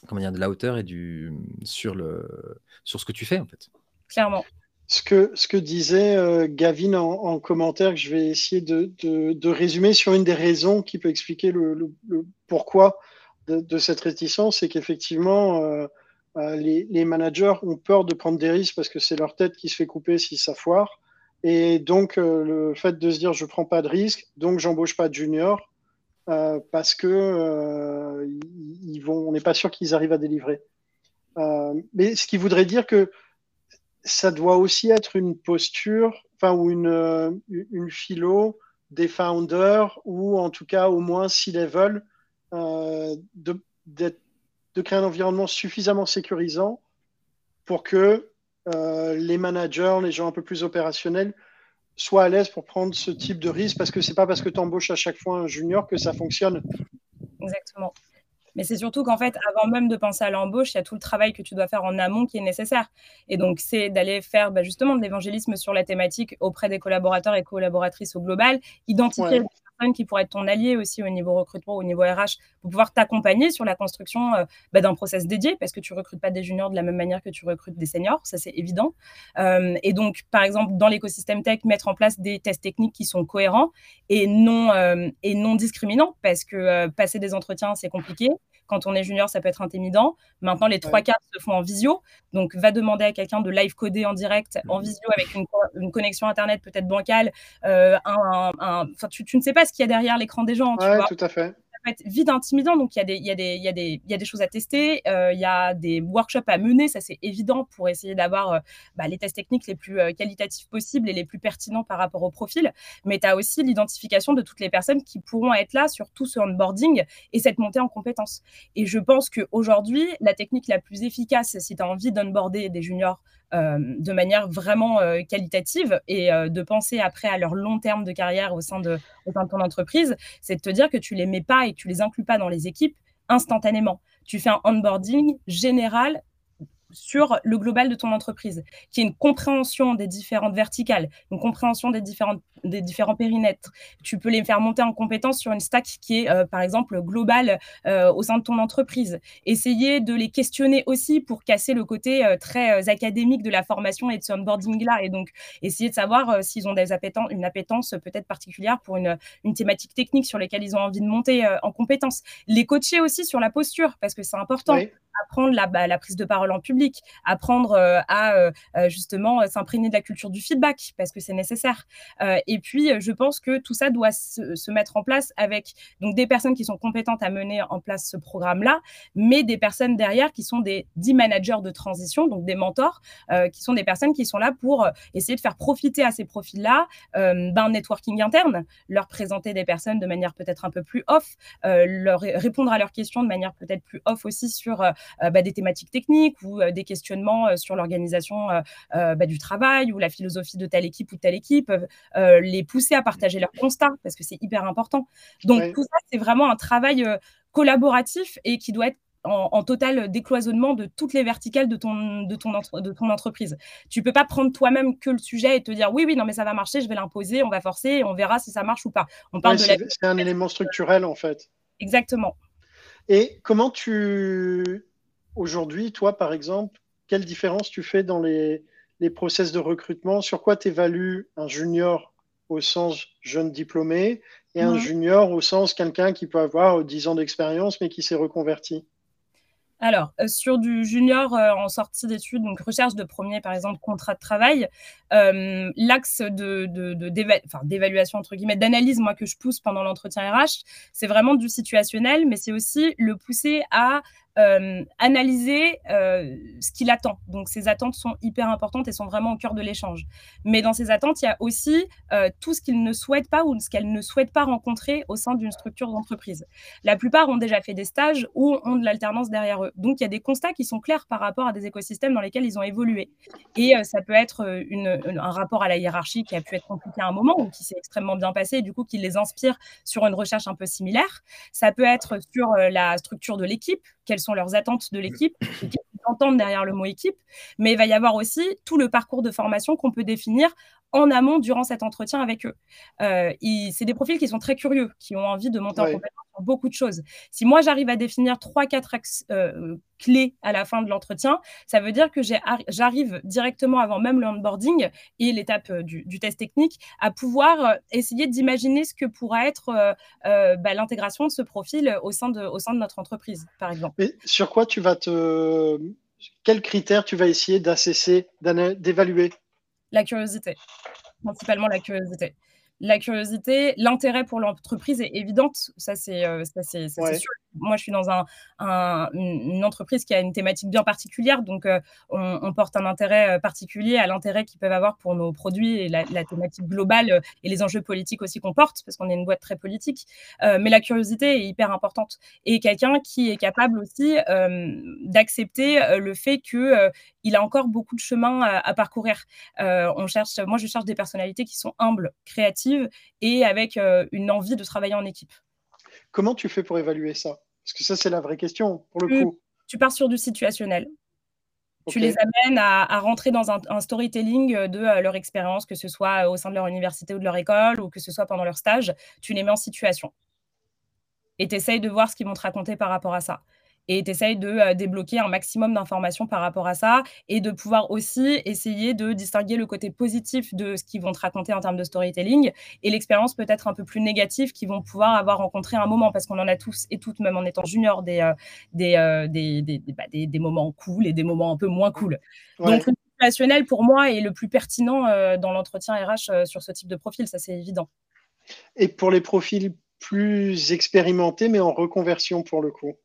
comment dire, de la hauteur et du sur le sur ce que tu fais en fait. Clairement. Ce que, ce que disait euh, Gavin en, commentaire, que je vais essayer de, de, résumer sur une des raisons qui peut expliquer le, pourquoi de, cette réticence, c'est qu'effectivement, euh, les, managers ont peur de prendre des risques parce que c'est leur tête qui se fait couper si ça foire. Et donc, euh, le fait de se dire je prends pas de risque, donc j'embauche pas de junior, euh, parce que ils vont, on n'est pas sûr qu'ils arrivent à délivrer. mais ce qui voudrait dire que ça doit aussi être une posture, enfin, ou une, une philo des founders, ou en tout cas au moins si level, d'être de créer un environnement suffisamment sécurisant pour que euh, les managers, les gens un peu plus opérationnels, soient à l'aise pour prendre ce type de risque parce que c'est pas parce que tu embauches à chaque fois un junior que ça fonctionne. Exactement. Mais c'est surtout qu'en fait, avant même de penser à l'embauche, il y a tout le travail que tu dois faire en amont qui est nécessaire. Et donc, c'est d'aller faire bah, justement de l'évangélisme sur la thématique auprès des collaborateurs et collaboratrices au global, identifier qui pourraient être ton allié aussi au niveau recrutement, au niveau RH, pour pouvoir t'accompagner sur la construction euh, bah, d'un process dédié, parce que tu recrutes pas des juniors de la même manière que tu recrutes des seniors, ça c'est évident. Euh, et donc, par exemple, dans l'écosystème tech, mettre en place des tests techniques qui sont cohérents et non, euh, et non discriminants, parce que passer des entretiens, c'est compliqué. Quand on est junior, ça peut être intimidant. Maintenant, les trois quarts se font en visio. Donc, va demander à quelqu'un de live coder en direct, en mhm. visio, avec une, connexion Internet peut-être bancale. Euh, un, tu, tu, ne sais pas ce qu'il y a derrière l'écran des gens. Oui, tout à fait être vide intimidant. Donc, il y, a des, choses à tester. Euh, il y a des workshops à mener, ça c'est évident, pour essayer d'avoir euh, bah, les tests techniques les plus euh, qualitatifs possibles et les plus pertinents par rapport au profil. Mais tu as aussi l'identification de toutes les personnes qui pourront être là sur tout ce onboarding et cette montée en compétences. Et je pense qu'aujourd'hui, la technique la plus efficace, si tu as envie d'onboarder des juniors de manière vraiment euh, qualitative et euh, de penser après à leur long terme de carrière au sein de, au sein de ton entreprise, c'est de te dire que tu les mets pas et que tu les inclus pas dans les équipes instantanément. Tu fais un onboarding général sur le global de ton entreprise, qui est une compréhension des différentes verticales, une compréhension des, différentes, des différents périmètres. Tu peux les faire monter en compétence sur une stack qui est, euh, par exemple, globale euh, au sein de ton entreprise. Essayer de les questionner aussi pour casser le côté euh, très académique de la formation et de ce onboarding-là. Et donc, essayer de savoir s'ils ont des une appétence peut-être particulière pour une, une, thématique technique sur laquelle ils ont envie de monter en compétence. Les coacher aussi sur la posture, parce que c'est important apprendre la, bah, la, prise de parole en public, apprendre euh, à euh, euh, justement s'imprégner de la culture du feedback parce que c'est nécessaire. et puis, je pense que tout ça doit se, mettre en place avec donc des personnes qui sont compétentes à mener en place ce programme-là, mais des personnes derrière qui sont des dix managers de transition, donc des mentors, qui sont des personnes qui sont là pour essayer de faire profiter à ces profils-là d'un networking interne, leur présenter des personnes de manière peut-être un peu plus off, leur répondre à leurs questions de manière peut-être plus off aussi sur euh, bah, des thématiques techniques ou euh, des questionnements euh, sur l'organisation bah, du travail ou la philosophie de telle équipe ou telle équipe, les pousser à partager leurs constats parce que c'est hyper important. Donc tout ça, c'est vraiment un travail collaboratif et qui doit être en, total décloisonnement de toutes les verticales de ton, de ton, de ton entreprise. Tu peux pas prendre toi-même que le sujet et te dire oui, oui, non, mais ça va marcher, je vais l'imposer, on va forcer, et on verra si ça marche ou pas. On parle de C'est un [LAUGHS] élément structurel en fait. Exactement. Et comment tu, aujourd'hui, toi par exemple, quelle différence tu fais dans les, les process de recrutement? Sur quoi tu évalues un junior au sens jeune diplômé et un junior au sens quelqu'un qui peut avoir 10 ans d'expérience mais qui s'est reconverti? Alors, euh, sur du junior euh, en sortie d'études, donc recherche de premier, par exemple, contrat de travail, euh, l'axe de, d'évaluation, entre guillemets, d'analyse, moi, que je pousse pendant l'entretien RH, c'est vraiment du situationnel, mais c'est aussi le pousser à euh, analyser euh, ce qu'il attend. Donc, ces attentes sont hyper importantes et sont vraiment au cœur de l'échange. Mais dans ces attentes, il y a aussi euh, tout ce qu'il ne souhaite pas ou ce qu'elle ne souhaite pas rencontrer au sein d'une structure d'entreprise. La plupart ont déjà fait des stages ou ont de l'alternance derrière eux. Donc, il y a des constats qui sont clairs par rapport à des écosystèmes dans lesquels ils ont évolué. Et ça peut être un rapport à la hiérarchie qui a pu être compliqué à un moment ou qui s'est extrêmement bien passé et du coup qui les inspire sur une recherche un peu similaire. Ça peut être sur la structure de l'équipe, quelles sont leurs attentes de l'équipe, qu'est-ce qu'ils entendent derrière le mot équipe, mais il va y avoir aussi tout le parcours de formation qu'on peut définir en amont durant cet entretien avec eux. Euh, c'est des profils qui sont très curieux, qui ont envie de monter en compétence sur beaucoup de choses. Si moi j'arrive à définir trois, quatre axes euh, clés à la fin de l'entretien, ça veut dire que j'arrive directement avant même le onboarding et l'étape euh, du, test technique à pouvoir essayer d'imaginer ce que pourra être bah, l'intégration de ce profil au sein de, au sein de notre entreprise, par exemple. Mais sur quoi tu vas te quels critères tu vas essayer d'assesser, d'évaluer? La curiosité, principalement la curiosité. La curiosité, l'intérêt pour l'entreprise est évidente, ça c'est euh, sûr moi, je suis dans un, une entreprise qui a une thématique bien particulière, donc euh, on, porte un intérêt euh, particulier à l'intérêt qu'ils peuvent avoir pour nos produits et la, thématique globale euh, et les enjeux politiques aussi qu'on porte, parce qu'on est une boîte très politique. mais la curiosité est hyper importante et quelqu'un qui est capable aussi d'accepter le fait que il a encore beaucoup de chemin à, à parcourir. on cherche, moi, je cherche des personnalités qui sont humbles, créatives et avec une envie de travailler en équipe. Comment tu fais pour évaluer ça? Parce que ça, c'est la vraie question, pour le coup. Tu pars sur du situationnel. Tu les amènes à, rentrer dans un, storytelling de euh, leur expérience, que ce soit au sein de leur université ou de leur école, ou que ce soit pendant leur stage. Tu les mets en situation. Et tu essayes de voir ce qu'ils vont te raconter par rapport à ça et tu essayes de euh, débloquer un maximum d'informations par rapport à ça et de pouvoir aussi essayer de distinguer le côté positif de ce qu'ils vont te raconter en termes de storytelling et l'expérience peut-être un peu plus négative qu'ils vont pouvoir avoir rencontré un moment parce qu'on en a tous et toutes, même en étant junior, des, euh, euh, des, des, bah, des, des, moments cool et des moments un peu moins cool. Donc, le relationnel, pour moi, est le plus pertinent dans l'entretien RH sur ce type de profil, ça c'est évident. Et pour les profils plus expérimentés, mais en reconversion pour le coup?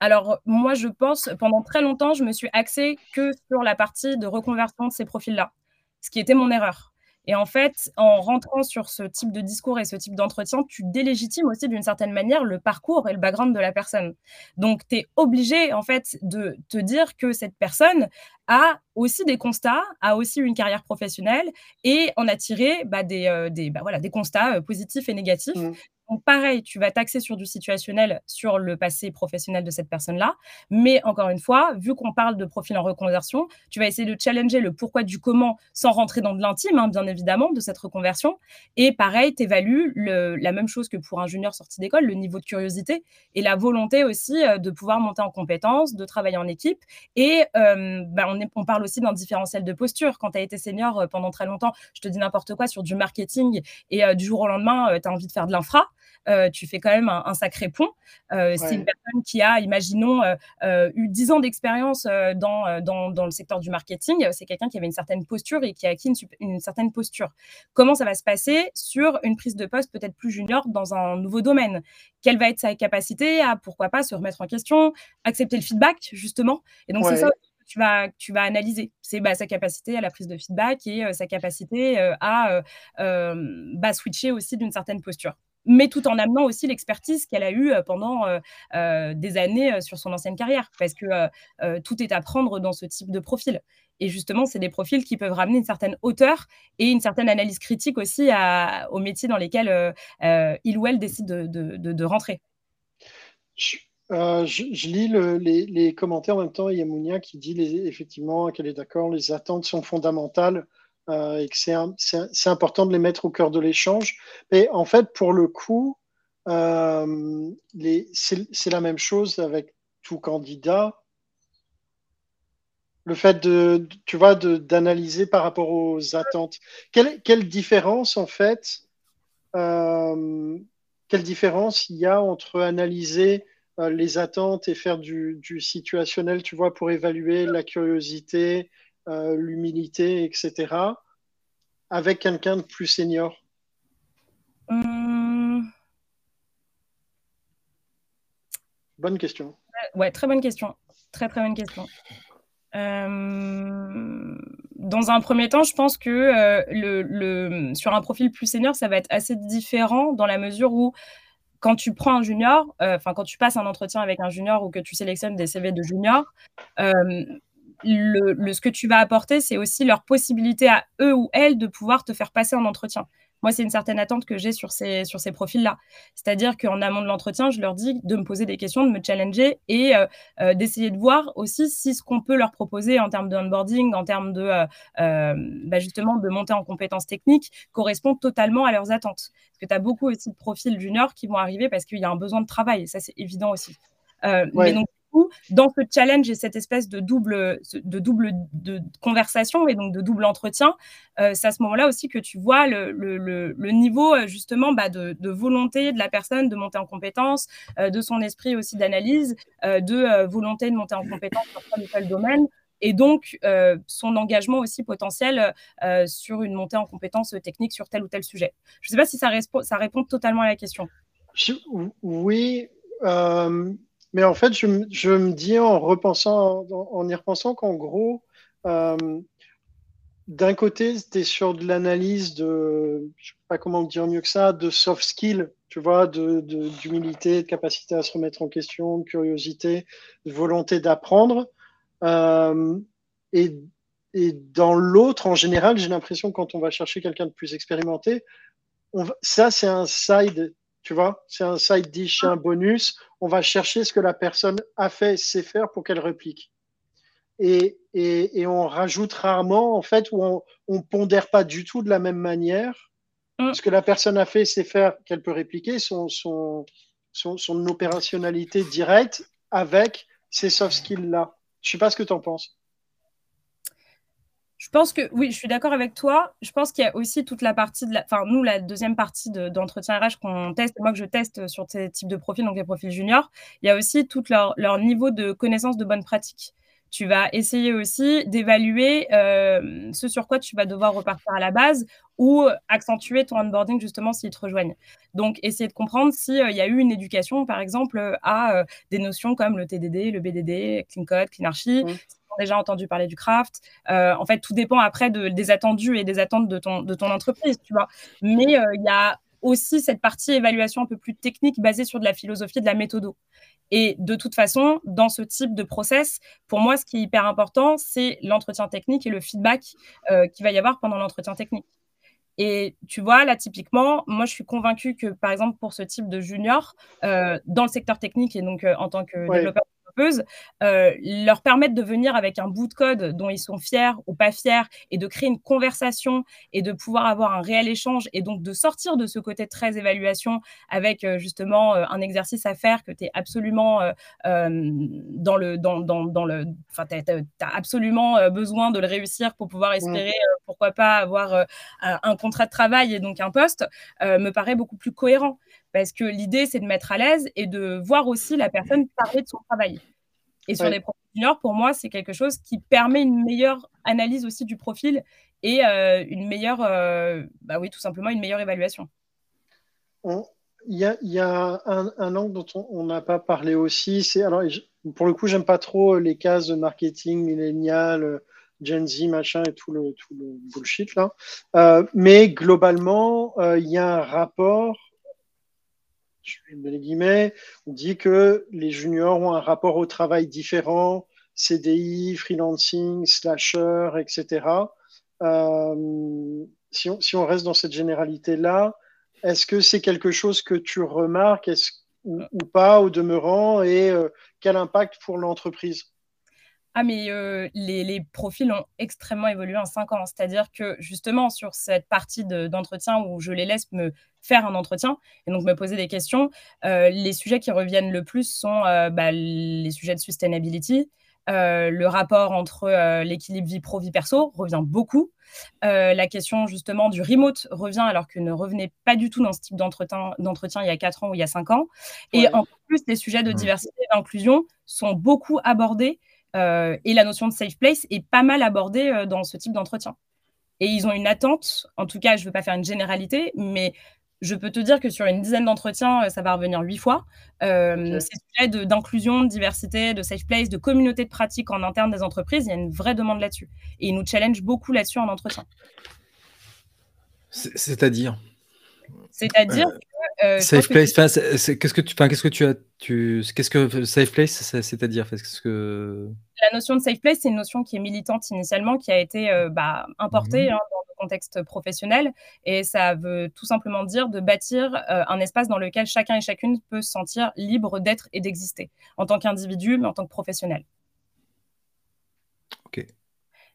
Alors, moi, je pense, pendant très longtemps, je me suis axée que sur la partie de reconversion de ces profils-là, ce qui était mon erreur. Et en fait, en rentrant sur ce type de discours et ce type d'entretien, tu délégitimes aussi d'une certaine manière le parcours et le background de la personne. Donc, tu es obligé, en fait, de te dire que cette personne a aussi des constats, a aussi une carrière professionnelle et en a tiré bah, des, euh, bah, des constats euh, positifs et négatifs. Mmh. Donc, pareil, tu vas taxer sur du situationnel sur le passé professionnel de cette personne-là. Mais encore une fois, vu qu'on parle de profil en reconversion, tu vas essayer de challenger le pourquoi du comment sans rentrer dans de l'intime, hein, bien évidemment, de cette reconversion. Et pareil, tu évalues la même chose que pour un junior sorti d'école, le niveau de curiosité et la volonté aussi euh, de pouvoir monter en compétences, de travailler en équipe. Et euh, bah, on, parle aussi d'un différentiel de posture. Quand tu as été senior euh, pendant très longtemps, je te dis n'importe quoi sur du marketing et du jour au lendemain, tu as envie de faire de l'infra. Euh, tu fais quand même un, sacré pont. Euh, c'est une personne qui a, imaginons, euh, eu 10 ans d'expérience dans, dans, le secteur du marketing. C'est quelqu'un qui avait une certaine posture et qui a acquis une, certaine posture. Comment ça va se passer sur une prise de poste peut-être plus junior dans un nouveau domaine? Quelle va être sa capacité à, pourquoi pas, se remettre en question, accepter le feedback, justement? Et donc, c'est ça tu vas, tu vas analyser. C'est bah, sa capacité à la prise de feedback et sa capacité à bah, switcher aussi d'une certaine posture mais tout en amenant aussi l'expertise qu'elle a eue euh, pendant euh, euh, des années sur son ancienne carrière, parce que tout est à prendre dans ce type de profil. Et justement, c'est des profils qui peuvent ramener une certaine hauteur et une certaine analyse critique aussi aux métiers dans lesquels il ou elle décide de, rentrer. Euh, je, lis les, commentaires en même temps. Il y a Mounia qui dit effectivement qu'elle est d'accord, les attentes sont fondamentales euh, et que c'est important de les mettre au cœur de l'échange. Mais en fait, pour le coup, euh, c'est la même chose avec tout candidat. Le fait de, tu vois, d'analyser par rapport aux attentes. Quelle, quelle différence, en fait, quelle différence il y a entre analyser euh, les attentes et faire du, situationnel, tu vois, pour évaluer la curiosité, euh, l'humilité, etc., avec quelqu'un de plus senior hum. Bonne question. Ouais, très bonne question. Très, très bonne question. Euh, dans un premier temps, je pense que le, sur un profil plus senior, ça va être assez différent dans la mesure où quand tu prends un junior, euh, enfin quand tu passes un entretien avec un junior ou que tu sélectionnes des CV de junior, euh, le, ce que tu vas apporter, c'est aussi leur possibilité à eux ou elles de pouvoir te faire passer un entretien. Moi, c'est une certaine attente que j'ai sur ces, sur ces profils-là. C'est-à-dire qu'en amont de l'entretien, je leur dis de me poser des questions, de me challenger et euh, euh, d'essayer de voir aussi si ce qu'on peut leur proposer en termes de onboarding, en termes de euh, bah, justement de montée en compétences techniques, correspond totalement à leurs attentes. Parce que tu as beaucoup aussi de profils juniors qui vont arriver parce qu'il y a un besoin de travail. ça, c'est évident aussi. Mais donc, dans ce challenge et cette espèce de double, de double de conversation et donc de double entretien, euh, c'est à ce moment-là aussi que tu vois le, niveau euh, justement bah, de, volonté de la personne de monter en compétence, euh, de son esprit aussi d'analyse, de volonté de monter en compétence dans tel ou tel domaine et donc son engagement aussi potentiel sur une montée en compétence technique sur tel ou tel sujet. Je ne sais pas si ça, répond totalement à la question. Oui, mais en fait, je, me dis en repensant, en, y repensant qu'en gros, euh, d'un côté, c'était sur de l'analyse de, pas comment dire mieux que ça, de soft skills, tu vois, de, d'humilité, de, capacité à se remettre en question, de curiosité, de volonté d'apprendre. Euh, et, et, dans l'autre, en général, j'ai l'impression quand on va chercher quelqu'un de plus expérimenté, ça, c'est un side tu vois, c'est un side dish, un bonus. On va chercher ce que la personne a fait sait faire pour qu'elle réplique. Et, et, on rajoute rarement, en fait, ou on, on pondère pas du tout de la même manière mm. ce que la personne a fait sait faire qu'elle peut répliquer, son, son, son, son opérationnalité directe avec ces soft skills-là. Je sais pas ce que tu en penses. Je pense que oui, je suis d'accord avec toi. Je pense qu'il y a aussi toute la partie de la. Enfin, nous, la deuxième partie d'entretien RH qu'on teste, moi que je teste sur ces types de profils, donc les profils juniors, il y a aussi tout leur, niveau de connaissance de bonnes pratiques tu vas essayer aussi d'évaluer euh, ce sur quoi tu vas devoir repartir à la base ou accentuer ton onboarding justement s'ils te rejoignent. Donc, essayer de comprendre s'il euh, y a eu une éducation, par exemple, à euh, des notions comme le TDD, le BDD, Clean Code, Clean Déjà entendu parler du craft. Euh, en fait, tout dépend après de, des attendus et des attentes de ton, de ton entreprise, tu vois. Mais euh, il y a aussi cette partie évaluation un peu plus technique basée sur de la philosophie de la méthode. Et de toute façon, dans ce type de process, pour moi, ce qui est hyper important, c'est l'entretien technique et le feedback euh, qu'il va y avoir pendant l'entretien technique. Et tu vois, là, typiquement, moi, je suis convaincue que, par exemple, pour ce type de junior, dans le secteur technique et donc en tant que développeur euh, leur permettre de venir avec un bout de code dont ils sont fiers ou pas fiers et de créer une conversation et de pouvoir avoir un réel échange et donc de sortir de ce côté très évaluation avec euh, justement euh, un exercice à faire que tu es absolument dans le dans, dans, dans le enfin tu as, absolument besoin de le réussir pour pouvoir mmh. espérer pourquoi pas avoir un contrat de travail et donc un poste me paraît beaucoup plus cohérent parce que l'idée, c'est de mettre à l'aise et de voir aussi la personne parler de son travail. Et sur les profils juniors, pour moi, c'est quelque chose qui permet une meilleure analyse aussi du profil et euh, une meilleure, euh, bah oui, tout simplement une meilleure évaluation. Il y a, un, angle dont on n'a pas parlé aussi. C'est alors, pour le coup, j'aime pas trop les cases de marketing millénial, Gen Z, machin et tout le, tout le bullshit là. Euh, mais globalement, il y a un rapport on dit que les juniors ont un rapport au travail différent, CDI, freelancing, slasher, etc. Euh, si, on, reste dans cette généralité-là, est-ce que c'est quelque chose que tu remarques ou, pas au demeurant et quel impact pour l'entreprise? Ah, mais les, profils ont extrêmement évolué en cinq ans. C'est-à-dire que justement, sur cette partie d'entretien où je les laisse me faire un entretien et donc me poser des questions, les sujets qui reviennent le plus sont bah, les sujets de sustainability, euh, le rapport entre euh, l'équilibre vie pro, vie perso revient beaucoup. Euh, la question justement du remote revient alors que ne revenait pas du tout dans ce type d'entretien, il y a 4 ans ou il y a 5 ans. Et en plus, les sujets de diversité et d'inclusion sont beaucoup abordés et la notion de safe place est pas mal abordée dans ce type d'entretien. Et ils ont une attente, en tout cas, je ne veux pas faire une généralité, mais je peux te dire que sur une dizaine d'entretiens, euh, ça va revenir huit fois. Euh, Ces sujets d'inclusion, de, diversité, de safe place, de communauté de pratique en interne des entreprises, il y a une vraie demande là-dessus. Et ils nous challenge beaucoup là-dessus en entretien. C'est-à-dire? C'est-à-dire euh, safe place, qu'est-ce que tu, qu'est-ce que tu as, tu, qu'est-ce que safe place, c'est-à-dire, ce que la notion de safe place, c'est une notion qui est militante initialement, qui a été bah, importée mmh hein, dans contexte professionnel. Et ça veut tout simplement dire de bâtir euh, un espace dans lequel chacun et chacune peut se sentir libre d'être et d'exister, en tant qu'individu, mais en tant que professionnel. Ok.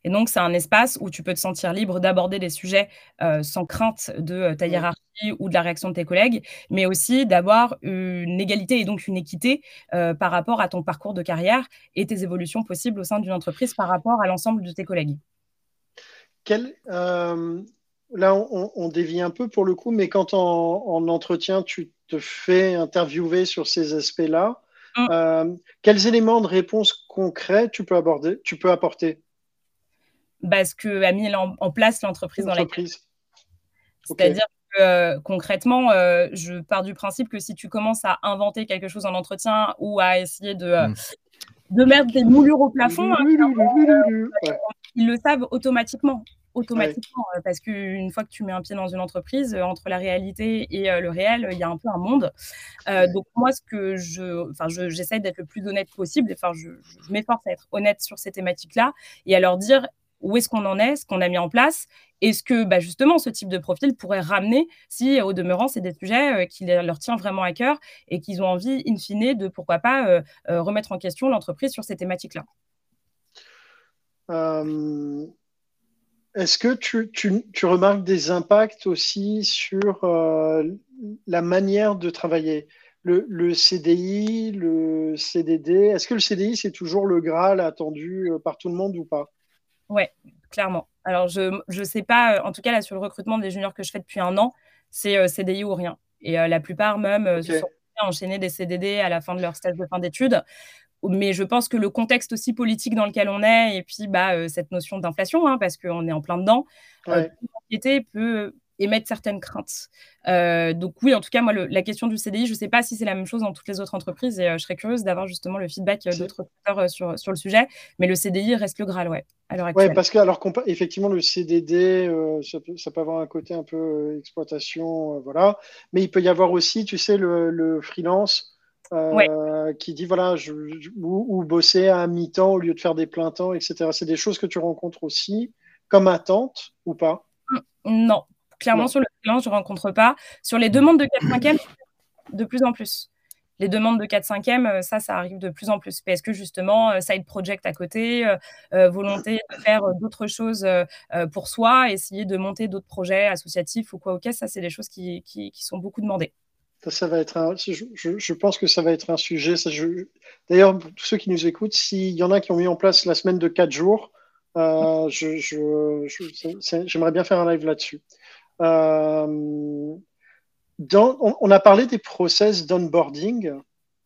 Et donc, c'est un espace où tu peux te sentir libre d'aborder des sujets euh, sans crainte de euh, ta hiérarchie ou de la réaction de tes collègues, mais aussi d'avoir une égalité et donc une équité par rapport à ton parcours de carrière et tes évolutions possibles au sein d'une entreprise par rapport à l'ensemble de tes collègues. Euh, là, on, dévie un peu pour le coup, mais quand en, entretien, tu te fais interviewer sur ces aspects-là, mm. euh, quels éléments de réponse concrets tu peux, aborder, tu peux apporter? Bah, Ce que a mis en, place l'entreprise dans laquelle. C'est-à-dire que euh, concrètement, je pars du principe que si tu commences à inventer quelque chose en entretien ou à essayer de, mm. de mettre des moulures au plafond, ils le savent automatiquement. Automatiquement, euh, parce qu'une fois que tu mets un pied dans une entreprise, euh, entre la réalité et euh, le réel, il y a un peu un monde. donc moi, ce que je, enfin, j'essaie d'être le plus honnête possible. Enfin, je, je m'efforce à être honnête sur ces thématiques-là et à leur dire où est-ce qu'on en est, ce qu'on a mis en place, et ce que bah, justement ce type de profil pourrait ramener si, au demeurant, c'est des sujets qui leur tient vraiment à cœur et qu'ils ont envie, in fine, de pourquoi pas remettre en question l'entreprise sur ces thématiques-là. Euh, est-ce que tu, remarques des impacts aussi sur euh, la manière de travailler? Le, CDI, le CDD, est-ce que le CDI, c'est toujours le Graal attendu euh, par tout le monde ou pas? Oui, clairement. Alors, je ne sais pas, en tout cas, là, sur le recrutement des juniors que je fais depuis un an, c'est CDI ou rien. Et la plupart, même, se sont enchaînés des CDD à la fin de leur stage de fin d'études mais je pense que le contexte aussi politique dans lequel on est, et puis bah, euh, cette notion d'inflation, hein, parce qu'on est en plein dedans, euh, peut émettre certaines craintes. Euh, donc oui, en tout cas, moi, la question du CDI, je ne sais pas si c'est la même chose dans toutes les autres entreprises, et je serais curieuse d'avoir justement le feedback d'autres recruteurs sur, sur le sujet, mais le CDI reste le Graal, ouais, à l'heure actuelle. Oui, parce que alors effectivement, le CDD, ça peut, ça, peut, avoir un côté un peu exploitation, voilà, mais il peut y avoir aussi, tu sais, le, le freelance euh, qui dit voilà, je, ou, bosser à mi-temps au lieu de faire des plein temps, etc. C'est des choses que tu rencontres aussi comme attente ou pas? Mm, Non, clairement sur le freelance, je ne rencontre pas. Sur les demandes de 4-5e, [LAUGHS] de plus en plus. Les demandes de 4-5e, euh, ça, ça arrive de plus en plus. Parce que justement, euh, side project à côté, volonté de faire d'autres choses pour soi, essayer de monter d'autres projets associatifs ou quoi, ok, ça, c'est des choses qui, qui sont beaucoup demandées. Ça, va être un, je, pense que ça va être un sujet. D'ailleurs, pour tous ceux qui nous écoutent, s'il y en a qui ont mis en place la semaine de 4 jours, euh, j'aimerais bien faire un live là-dessus. Euh, on, a parlé des process d'onboarding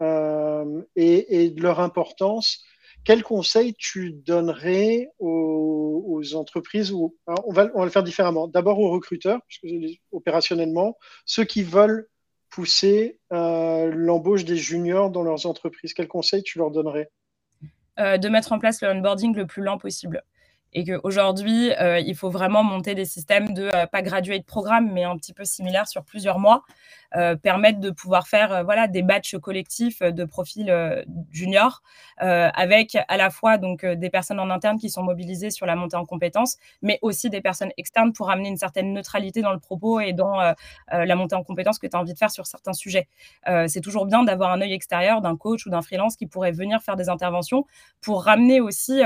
euh, et, de leur importance. Quel conseil tu donnerais aux, entreprises on, va, le faire différemment. D'abord aux recruteurs, opérationnellement, ceux qui veulent pousser euh, l'embauche des juniors dans leurs entreprises Quels conseils tu leur donnerais? De mettre en place le onboarding le plus lent possible. Et qu'aujourd'hui, euh, il faut vraiment monter des systèmes de, euh, pas graduate programme, mais un petit peu similaires sur plusieurs mois, euh, permettre de pouvoir faire voilà, des batchs collectifs de profils juniors, avec à la fois donc, des personnes en interne qui sont mobilisées sur la montée en compétences, mais aussi des personnes externes pour amener une certaine neutralité dans le propos et dans la montée en compétences que tu as envie de faire sur certains sujets. c'est toujours bien d'avoir un œil extérieur d'un coach ou d'un freelance qui pourrait venir faire des interventions pour ramener aussi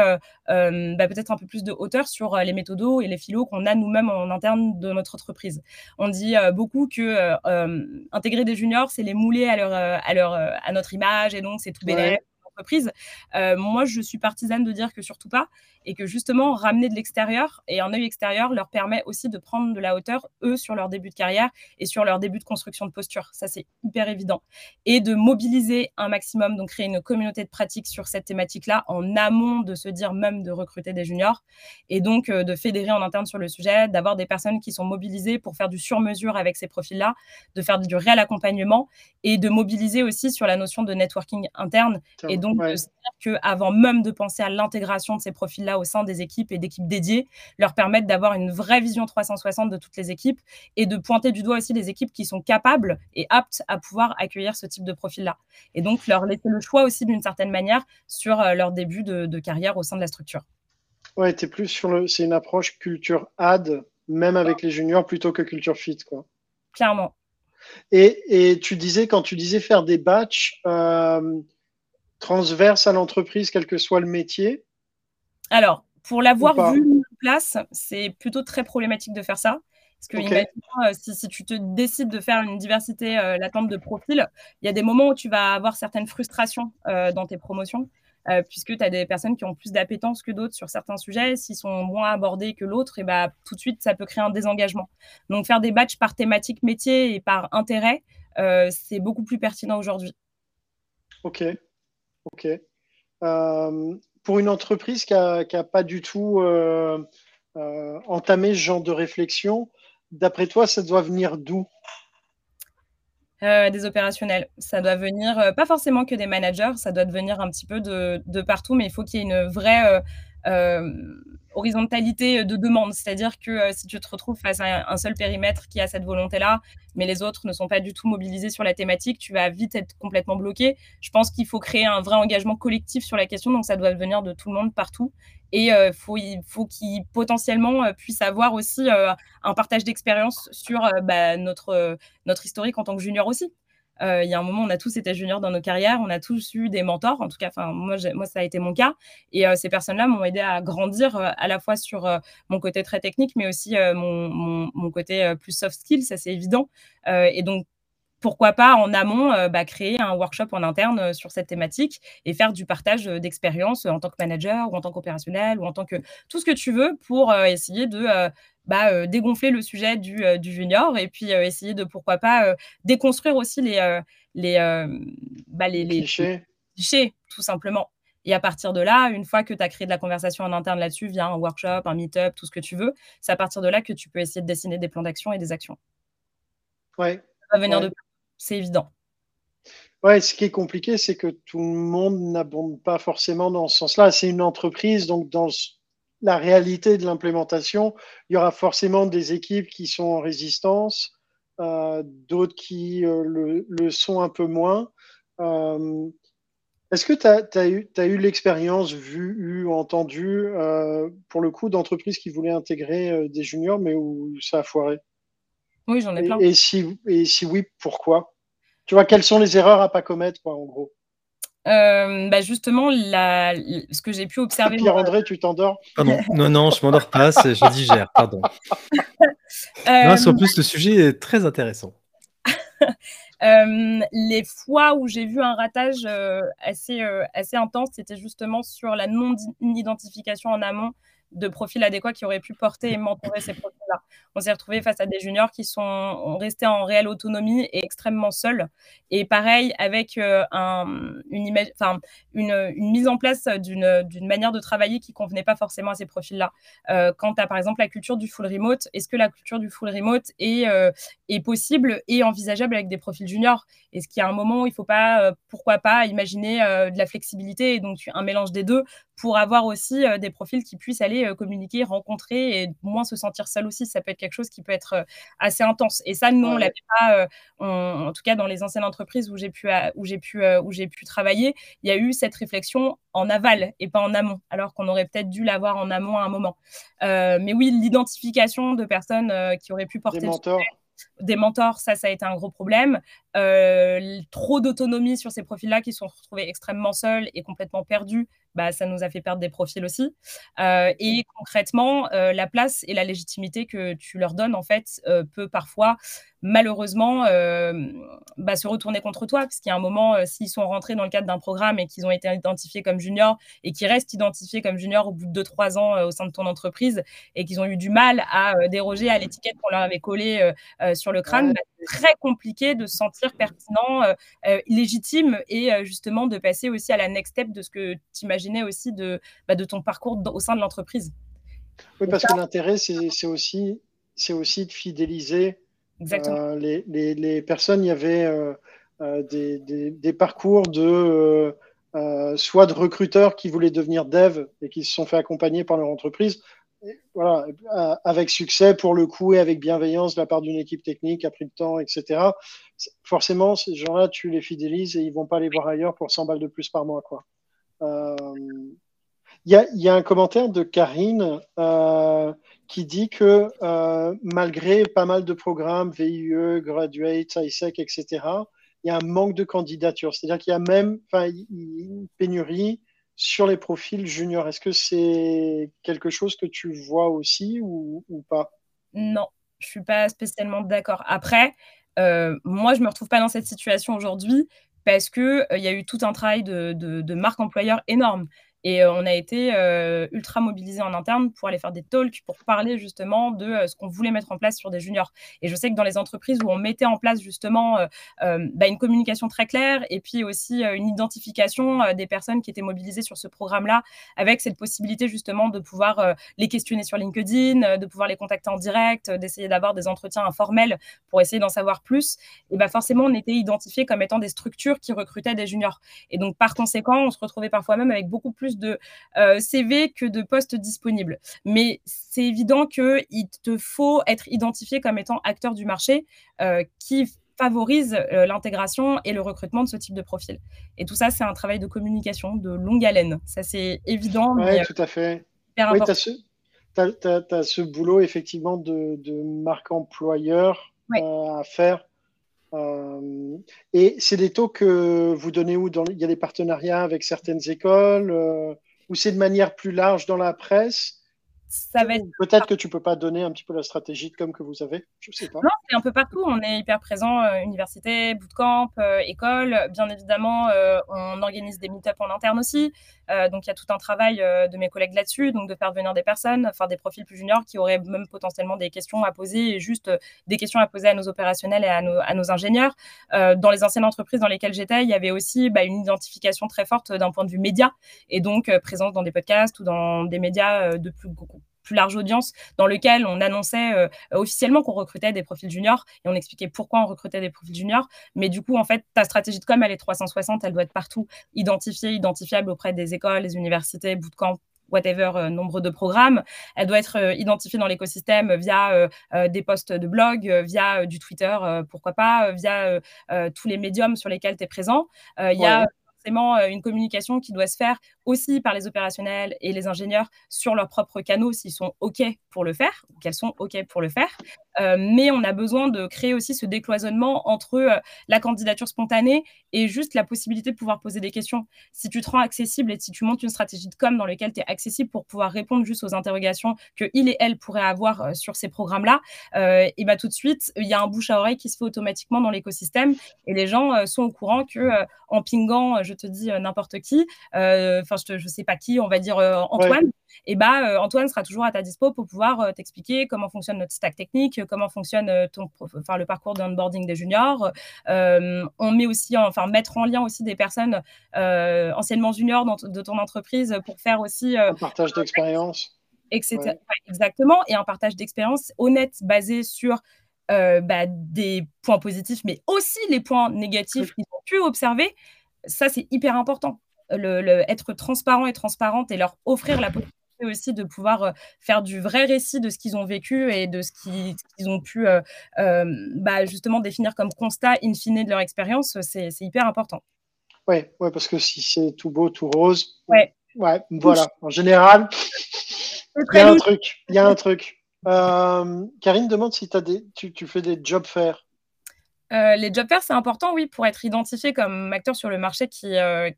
bah, peut-être un peu plus de hauteur sur euh, les méthodos et les philos qu'on a nous-mêmes en interne de notre entreprise. On dit euh, beaucoup que euh, intégrer des juniors, c'est les mouler à, leur, à, leur, à notre image et donc c'est tout bénéfique entreprise. Euh, moi, je suis partisane de dire que surtout pas, et que justement, ramener de l'extérieur et un œil extérieur leur permet aussi de prendre de la hauteur, eux, sur leur début de carrière et sur leur début de construction de posture. Ça, c'est hyper évident. Et de mobiliser un maximum, donc créer une communauté de pratique sur cette thématique-là, en amont de se dire même de recruter des juniors, et donc euh, de fédérer en interne sur le sujet, d'avoir des personnes qui sont mobilisées pour faire du sur-mesure avec ces profils-là, de faire du réel accompagnement, et de mobiliser aussi sur la notion de networking interne, et donc donc, cest qu'avant même de penser à l'intégration de ces profils-là au sein des équipes et d'équipes dédiées, leur permettre d'avoir une vraie vision 360 de toutes les équipes et de pointer du doigt aussi les équipes qui sont capables et aptes à pouvoir accueillir ce type de profil-là. Et donc, leur laisser le choix aussi d'une certaine manière sur euh, leur début de, carrière au sein de la structure. Ouais, es plus sur le. C'est une approche culture ad, même avec les juniors, plutôt que culture fit, quoi. Clairement. Et, tu disais, quand tu disais faire des batchs, euh, transverse à l'entreprise, quel que soit le métier Alors, pour l'avoir vu en place, c'est plutôt très problématique de faire ça. Parce que euh, si, tu te décides de faire une diversité euh, latente de profils, il y a des moments où tu vas avoir certaines frustrations euh, dans tes promotions, puisque tu as des personnes qui ont plus d'appétence que d'autres sur certains sujets. S'ils sont moins abordés que l'autre, et bah, tout de suite, ça peut créer un désengagement. Donc, faire des batchs par thématique métier et par intérêt, c'est beaucoup plus pertinent aujourd'hui. Ok. Ok. Euh, pour une entreprise qui n'a pas du tout euh, euh, entamé ce genre de réflexion, d'après toi, ça doit venir d'où? Des opérationnels. Ça doit venir, pas forcément que des managers, ça doit venir un petit peu de partout, mais il faut qu'il y ait une vraie horizontalité de demande, c'est-à-dire que euh, si tu te retrouves face à un seul périmètre qui a cette volonté-là, mais les autres ne sont pas du tout mobilisés sur la thématique, tu vas vite être complètement bloqué. Je pense qu'il faut créer un vrai engagement collectif sur la question, donc ça doit venir de tout le monde partout. Et euh, faut, il faut qu'il potentiellement euh, puisse avoir aussi un partage d'expérience sur bah, notre, notre historique en tant que junior aussi. Euh, il y a un moment, on a tous été juniors dans nos carrières, on a tous eu des mentors. En tout cas, moi, moi, ça a été mon cas. Et euh, ces personnes-là m'ont aidé à grandir euh, à la fois sur mon côté très technique, mais aussi mon, mon, côté plus soft skill, ça c'est évident. et donc, pourquoi pas en amont bah, créer un workshop en interne sur cette thématique et faire du partage d'expérience en tant que manager ou en tant qu'opérationnel ou en tant que tout ce que tu veux pour essayer de bah, euh, dégonfler le sujet du, euh, junior et puis euh, essayer de, pourquoi pas, déconstruire aussi les, les, bah, les, clichés. tout simplement. Et à partir de là, une fois que tu as créé de la conversation en interne là-dessus, via un workshop, un meet-up, tout ce que tu veux, c'est à partir de là que tu peux essayer de dessiner des plans d'action et des actions. Ouais. Ça va venir de c'est évident. Ouais, ce qui est compliqué, c'est que tout le monde n'abonde pas forcément dans ce sens-là. C'est une entreprise, donc dans la réalité de l'implémentation, il y aura forcément des équipes qui sont en résistance, euh, d'autres qui euh, le, sont un peu moins. Euh, est-ce que tu as, eu, eu l'expérience vue, ou entendue, pour le coup, d'entreprises qui voulaient intégrer des juniors, mais où ça a foiré? Oui, j'en ai plein. Et, si, et si oui, pourquoi? Tu vois, quelles sont les erreurs à pas commettre, quoi, en gros? Euh, bah justement, la, ce que j'ai pu observer. Pierre-André, tu t'endors? Pardon, non, non, je m'endors pas, je digère, pardon. [LAUGHS] euh... en plus, le sujet est très intéressant. [LAUGHS] Euh, les fois où j'ai vu un ratage euh, assez, assez intense, c'était justement sur la non-identification en amont de profils adéquats qui auraient pu porter et mentorer ces profils On s'est retrouvé face à des juniors qui sont restés en réelle autonomie et extrêmement seuls. Et pareil, avec une, une, mise en place d'une manière de travailler qui convenait pas forcément à ces profils-là. quant à, par exemple, la culture du full remote, est-ce que la culture du full remote est, est possible et envisageable avec des profils juniors? Est-ce qu'il y a un moment où il ne faut pas, pourquoi pas, imaginer de la flexibilité et donc un mélange des deux pour avoir aussi des profils qui puissent aller communiquer, rencontrer et moins se sentir seul aussi? Ça peut être quelque chose qui peut être assez intense. Et ça, nous, on l'avait pas, en tout cas dans les anciennes entreprises où j'ai pu, où j'ai pu, où j'ai pu travailler, il y a eu cette réflexion en aval et pas en amont, alors qu'on aurait peut-être dû l'avoir en amont à un moment. mais oui, l'identification de personnes qui auraient pu porter des mentors, ça, ça a été un gros problème. Euh, trop d'autonomie sur ces profils-là qui sont retrouvés extrêmement seuls et complètement perdus, bah, ça nous a fait perdre des profils aussi. Euh, et concrètement, euh, la place et la légitimité que tu leur donnes, en fait, peut parfois, malheureusement, bah, se retourner contre toi, parce qu'il y a un moment, s'ils sont rentrés dans le cadre d'un programme et qu'ils ont été identifiés comme juniors et qu'ils restent identifiés comme juniors au bout de 2-3 ans au sein de ton entreprise et qu'ils ont eu du mal à déroger à l'étiquette qu'on leur avait collée sur le crâne, bah, c'est très compliqué de se sentir pertinent, légitime et justement de passer aussi à la next step de ce que tu imaginais aussi de, bah, de ton parcours au sein de l'entreprise. Oui, parce que l'intérêt, c'est aussi, aussi de fidéliser les, les, les, personnes. Il y avait des, des, des, parcours de soit de recruteurs qui voulaient devenir dev et qui se sont fait accompagner par leur entreprise, voilà, avec succès pour le coup et avec bienveillance de la part d'une équipe technique, a pris le temps, etc. Forcément, ces gens-là, tu les fidélises et ils vont pas aller voir ailleurs pour 100 balles de plus par mois. Quoi. Euh, il y, a, un commentaire de Karine euh, qui dit que euh, malgré pas mal de programmes, VIE, Graduate, ISEC, etc., il y a un manque de candidatures. C'est-à-dire qu'il y a même une pénurie sur les profils juniors. Est-ce que c'est quelque chose que tu vois aussi ou, pas? Non, je suis pas spécialement d'accord. Après, euh, moi, je me retrouve pas dans cette situation aujourd'hui parce que euh, il y a eu tout un travail de marque employeur énorme. Et euh, on a été euh, ultra mobilisés en interne pour aller faire des talks, pour parler justement de euh, ce qu'on voulait mettre en place sur des juniors. Et je sais que dans les entreprises où on mettait en place justement bah, une communication très claire et puis aussi une identification des personnes qui étaient mobilisées sur ce programme-là, avec cette possibilité justement de pouvoir les questionner sur LinkedIn, de pouvoir les contacter en direct, d'essayer d'avoir des entretiens informels pour essayer d'en savoir plus, et bah forcément on était identifiés comme étant des structures qui recrutaient des juniors. Et donc par conséquent, on se retrouvait parfois même avec beaucoup plus de euh, CV que de postes disponibles. Mais c'est évident qu'il te faut être identifié comme étant acteur du marché euh, qui favorise euh, l'intégration et le recrutement de ce type de profil. Et tout ça, c'est un travail de communication de longue haleine. Ça, c'est évident. Oui, tout à fait. tu as, ce boulot, effectivement, de, marque employeur à faire euh, et c'est des taux que vous donnez où dans, Il y a des partenariats avec certaines écoles euh, ou c'est de manière plus large dans la presse? Ça va être... Peut-être que tu peux pas donner un petit peu la stratégie de com que vous avez, je sais pas. Non, c'est un peu partout. On est hyper présent, euh, université, bootcamp, euh, école. Bien évidemment, euh, on organise des meet-up en interne aussi. donc, il y a tout un travail de mes collègues là-dessus, donc de faire venir des personnes, enfin des profils plus juniors qui auraient même potentiellement des questions à poser et juste des questions à poser à nos opérationnels et à nos, à nos ingénieurs. dans les anciennes entreprises dans lesquelles j'étais, il y avait aussi bah, une identification très forte d'un point de vue média et donc présence dans des podcasts ou dans des médias de plus plus large audience dans lequel on annonçait euh, officiellement qu'on recrutait des profils juniors et on expliquait pourquoi on recrutait des profils juniors. Mais du coup, en fait, ta stratégie de com, elle est 360, elle doit être partout identifiée, identifiable auprès des écoles, les universités, bootcamp, whatever euh, nombre de programmes. Elle doit être euh, identifiée dans l'écosystème via des posts de blog, via du Twitter, pourquoi pas, via tous les médiums sur lesquels tu es présent. Il y a euh, une communication qui doit se faire aussi par les opérationnels et les ingénieurs sur leurs propres canaux s'ils sont OK pour le faire, qu'elles sont OK pour le faire. Mais on a besoin de créer aussi ce décloisonnement entre la candidature spontanée et juste la possibilité de pouvoir poser des questions. Si tu te rends accessible et si tu montes une stratégie de com dans laquelle tu es accessible pour pouvoir répondre juste aux interrogations que il et elle pourraient avoir sur ces programmes-là, et bah tout de suite, il y a un bouche à oreille qui se fait automatiquement dans l'écosystème et les gens sont au courant que en pingant, je te dis n'importe qui, enfin je, ne sais pas qui, on va dire Antoine, et bah Antoine sera toujours à ta dispo pour pouvoir t'expliquer comment fonctionne notre stack technique, comment fonctionne ton, enfin le parcours d'onboarding des juniors. on met aussi, enfin mettre en lien aussi des personnes anciennement juniors de ton entreprise pour faire aussi un partage d'expérience. Etc. exactement, et un partage d'expérience honnête basé sur bah, des points positifs, mais aussi les points négatifs qu'ils ont pu observer ça, c'est hyper important. Le, être transparent et transparente et leur offrir la possibilité aussi de pouvoir faire du vrai récit de ce qu'ils ont vécu et de ce qu'ils ont pu euh, euh, bah, justement définir comme constat in fine de leur expérience, c'est hyper important. Oui, ouais, parce que si c'est tout beau, tout rose, ouais. Ouais, voilà. En général, [LAUGHS] il y a un truc. Il y a un truc. Karine demande si as des, tu, tu fais des job fairs. Euh, les job fairs, c'est important, oui, pour être identifié comme acteur sur le marché qui, euh,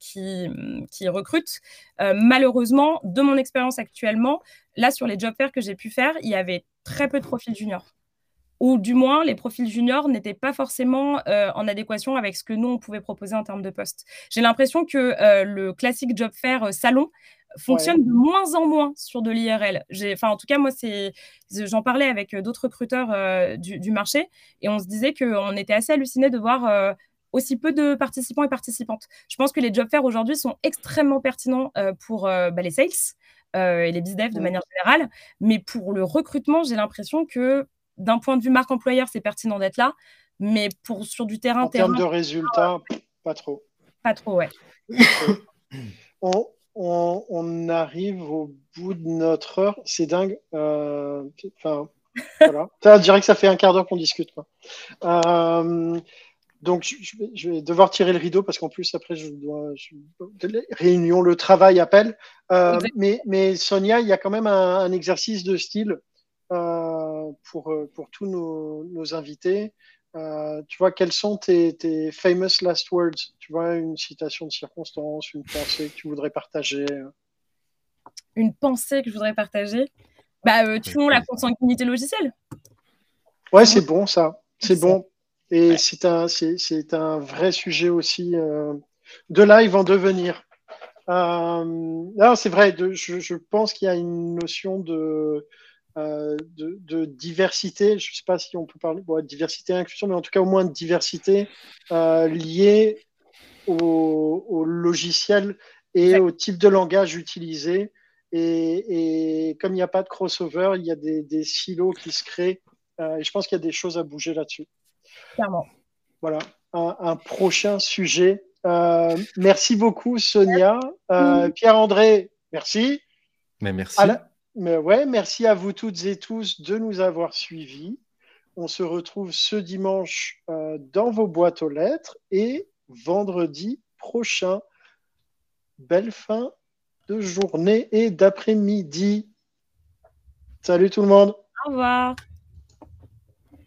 recrute. Euh, malheureusement, de mon expérience actuellement, là, sur les job fairs que j'ai pu faire, il y avait très peu de profils juniors. Ou du moins, les profils juniors n'étaient pas forcément en adéquation avec ce que nous, on pouvait proposer en termes de poste. J'ai l'impression que le classique job fair salon fonctionne de moins en moins sur de l'IRL. Enfin, en tout cas, moi, c'est, j'en parlais avec euh, d'autres recruteurs euh, du, marché et on se disait qu'on était assez hallucinés de voir euh, aussi peu de participants et participantes. Je pense que les job fairs aujourd'hui sont extrêmement pertinents pour bah, les sales et les business de manière générale, mais pour le recrutement, j'ai l'impression que d'un point de vue marque employeur, c'est pertinent d'être là, mais pour sur du terrain, en termes de résultats, pas trop. Pas trop, ouais. on, on, arrive au bout de notre heure. C'est dingue. Euh, enfin, voilà. [LAUGHS] je dirais que ça fait un quart d'heure qu'on discute. Euh, donc, je, vais devoir tirer le rideau parce qu'en plus, après, je dois. réunion, le travail appelle. Euh, mais, mais, Sonia, il y a quand même un, exercice de style pour, pour tous nos, nos invités. Euh, tu vois, quels sont tes, famous last words? Tu vois, une citation de circonstance, une pensée que tu voudrais partager Une pensée que je voudrais partager? Bah, euh, Tu la consanguinité logicielle. Ouais, c'est bon ça. C'est bon. Et c'est un, c'est, un vrai sujet aussi euh, de live en devenir. Euh, c'est vrai, je, je, pense qu'il y a une notion de, euh, de, diversité, je ne sais pas si on peut parler de diversité et inclusion, mais en tout cas au moins de diversité euh, liée au, logiciel et au type de langage utilisé. Et, comme il n'y a pas de crossover, il y a des, silos qui se créent. Euh, et je pense qu'il y a des choses à bouger là-dessus. Clairement. Voilà, un, prochain sujet. merci beaucoup, Sonia. Pierre-André, merci. Mais merci. Merci à vous toutes et tous de nous avoir suivis. On se retrouve ce dimanche euh, dans vos boîtes aux lettres et vendredi prochain. Belle fin de journée et d'après-midi. Salut tout le monde. Au revoir.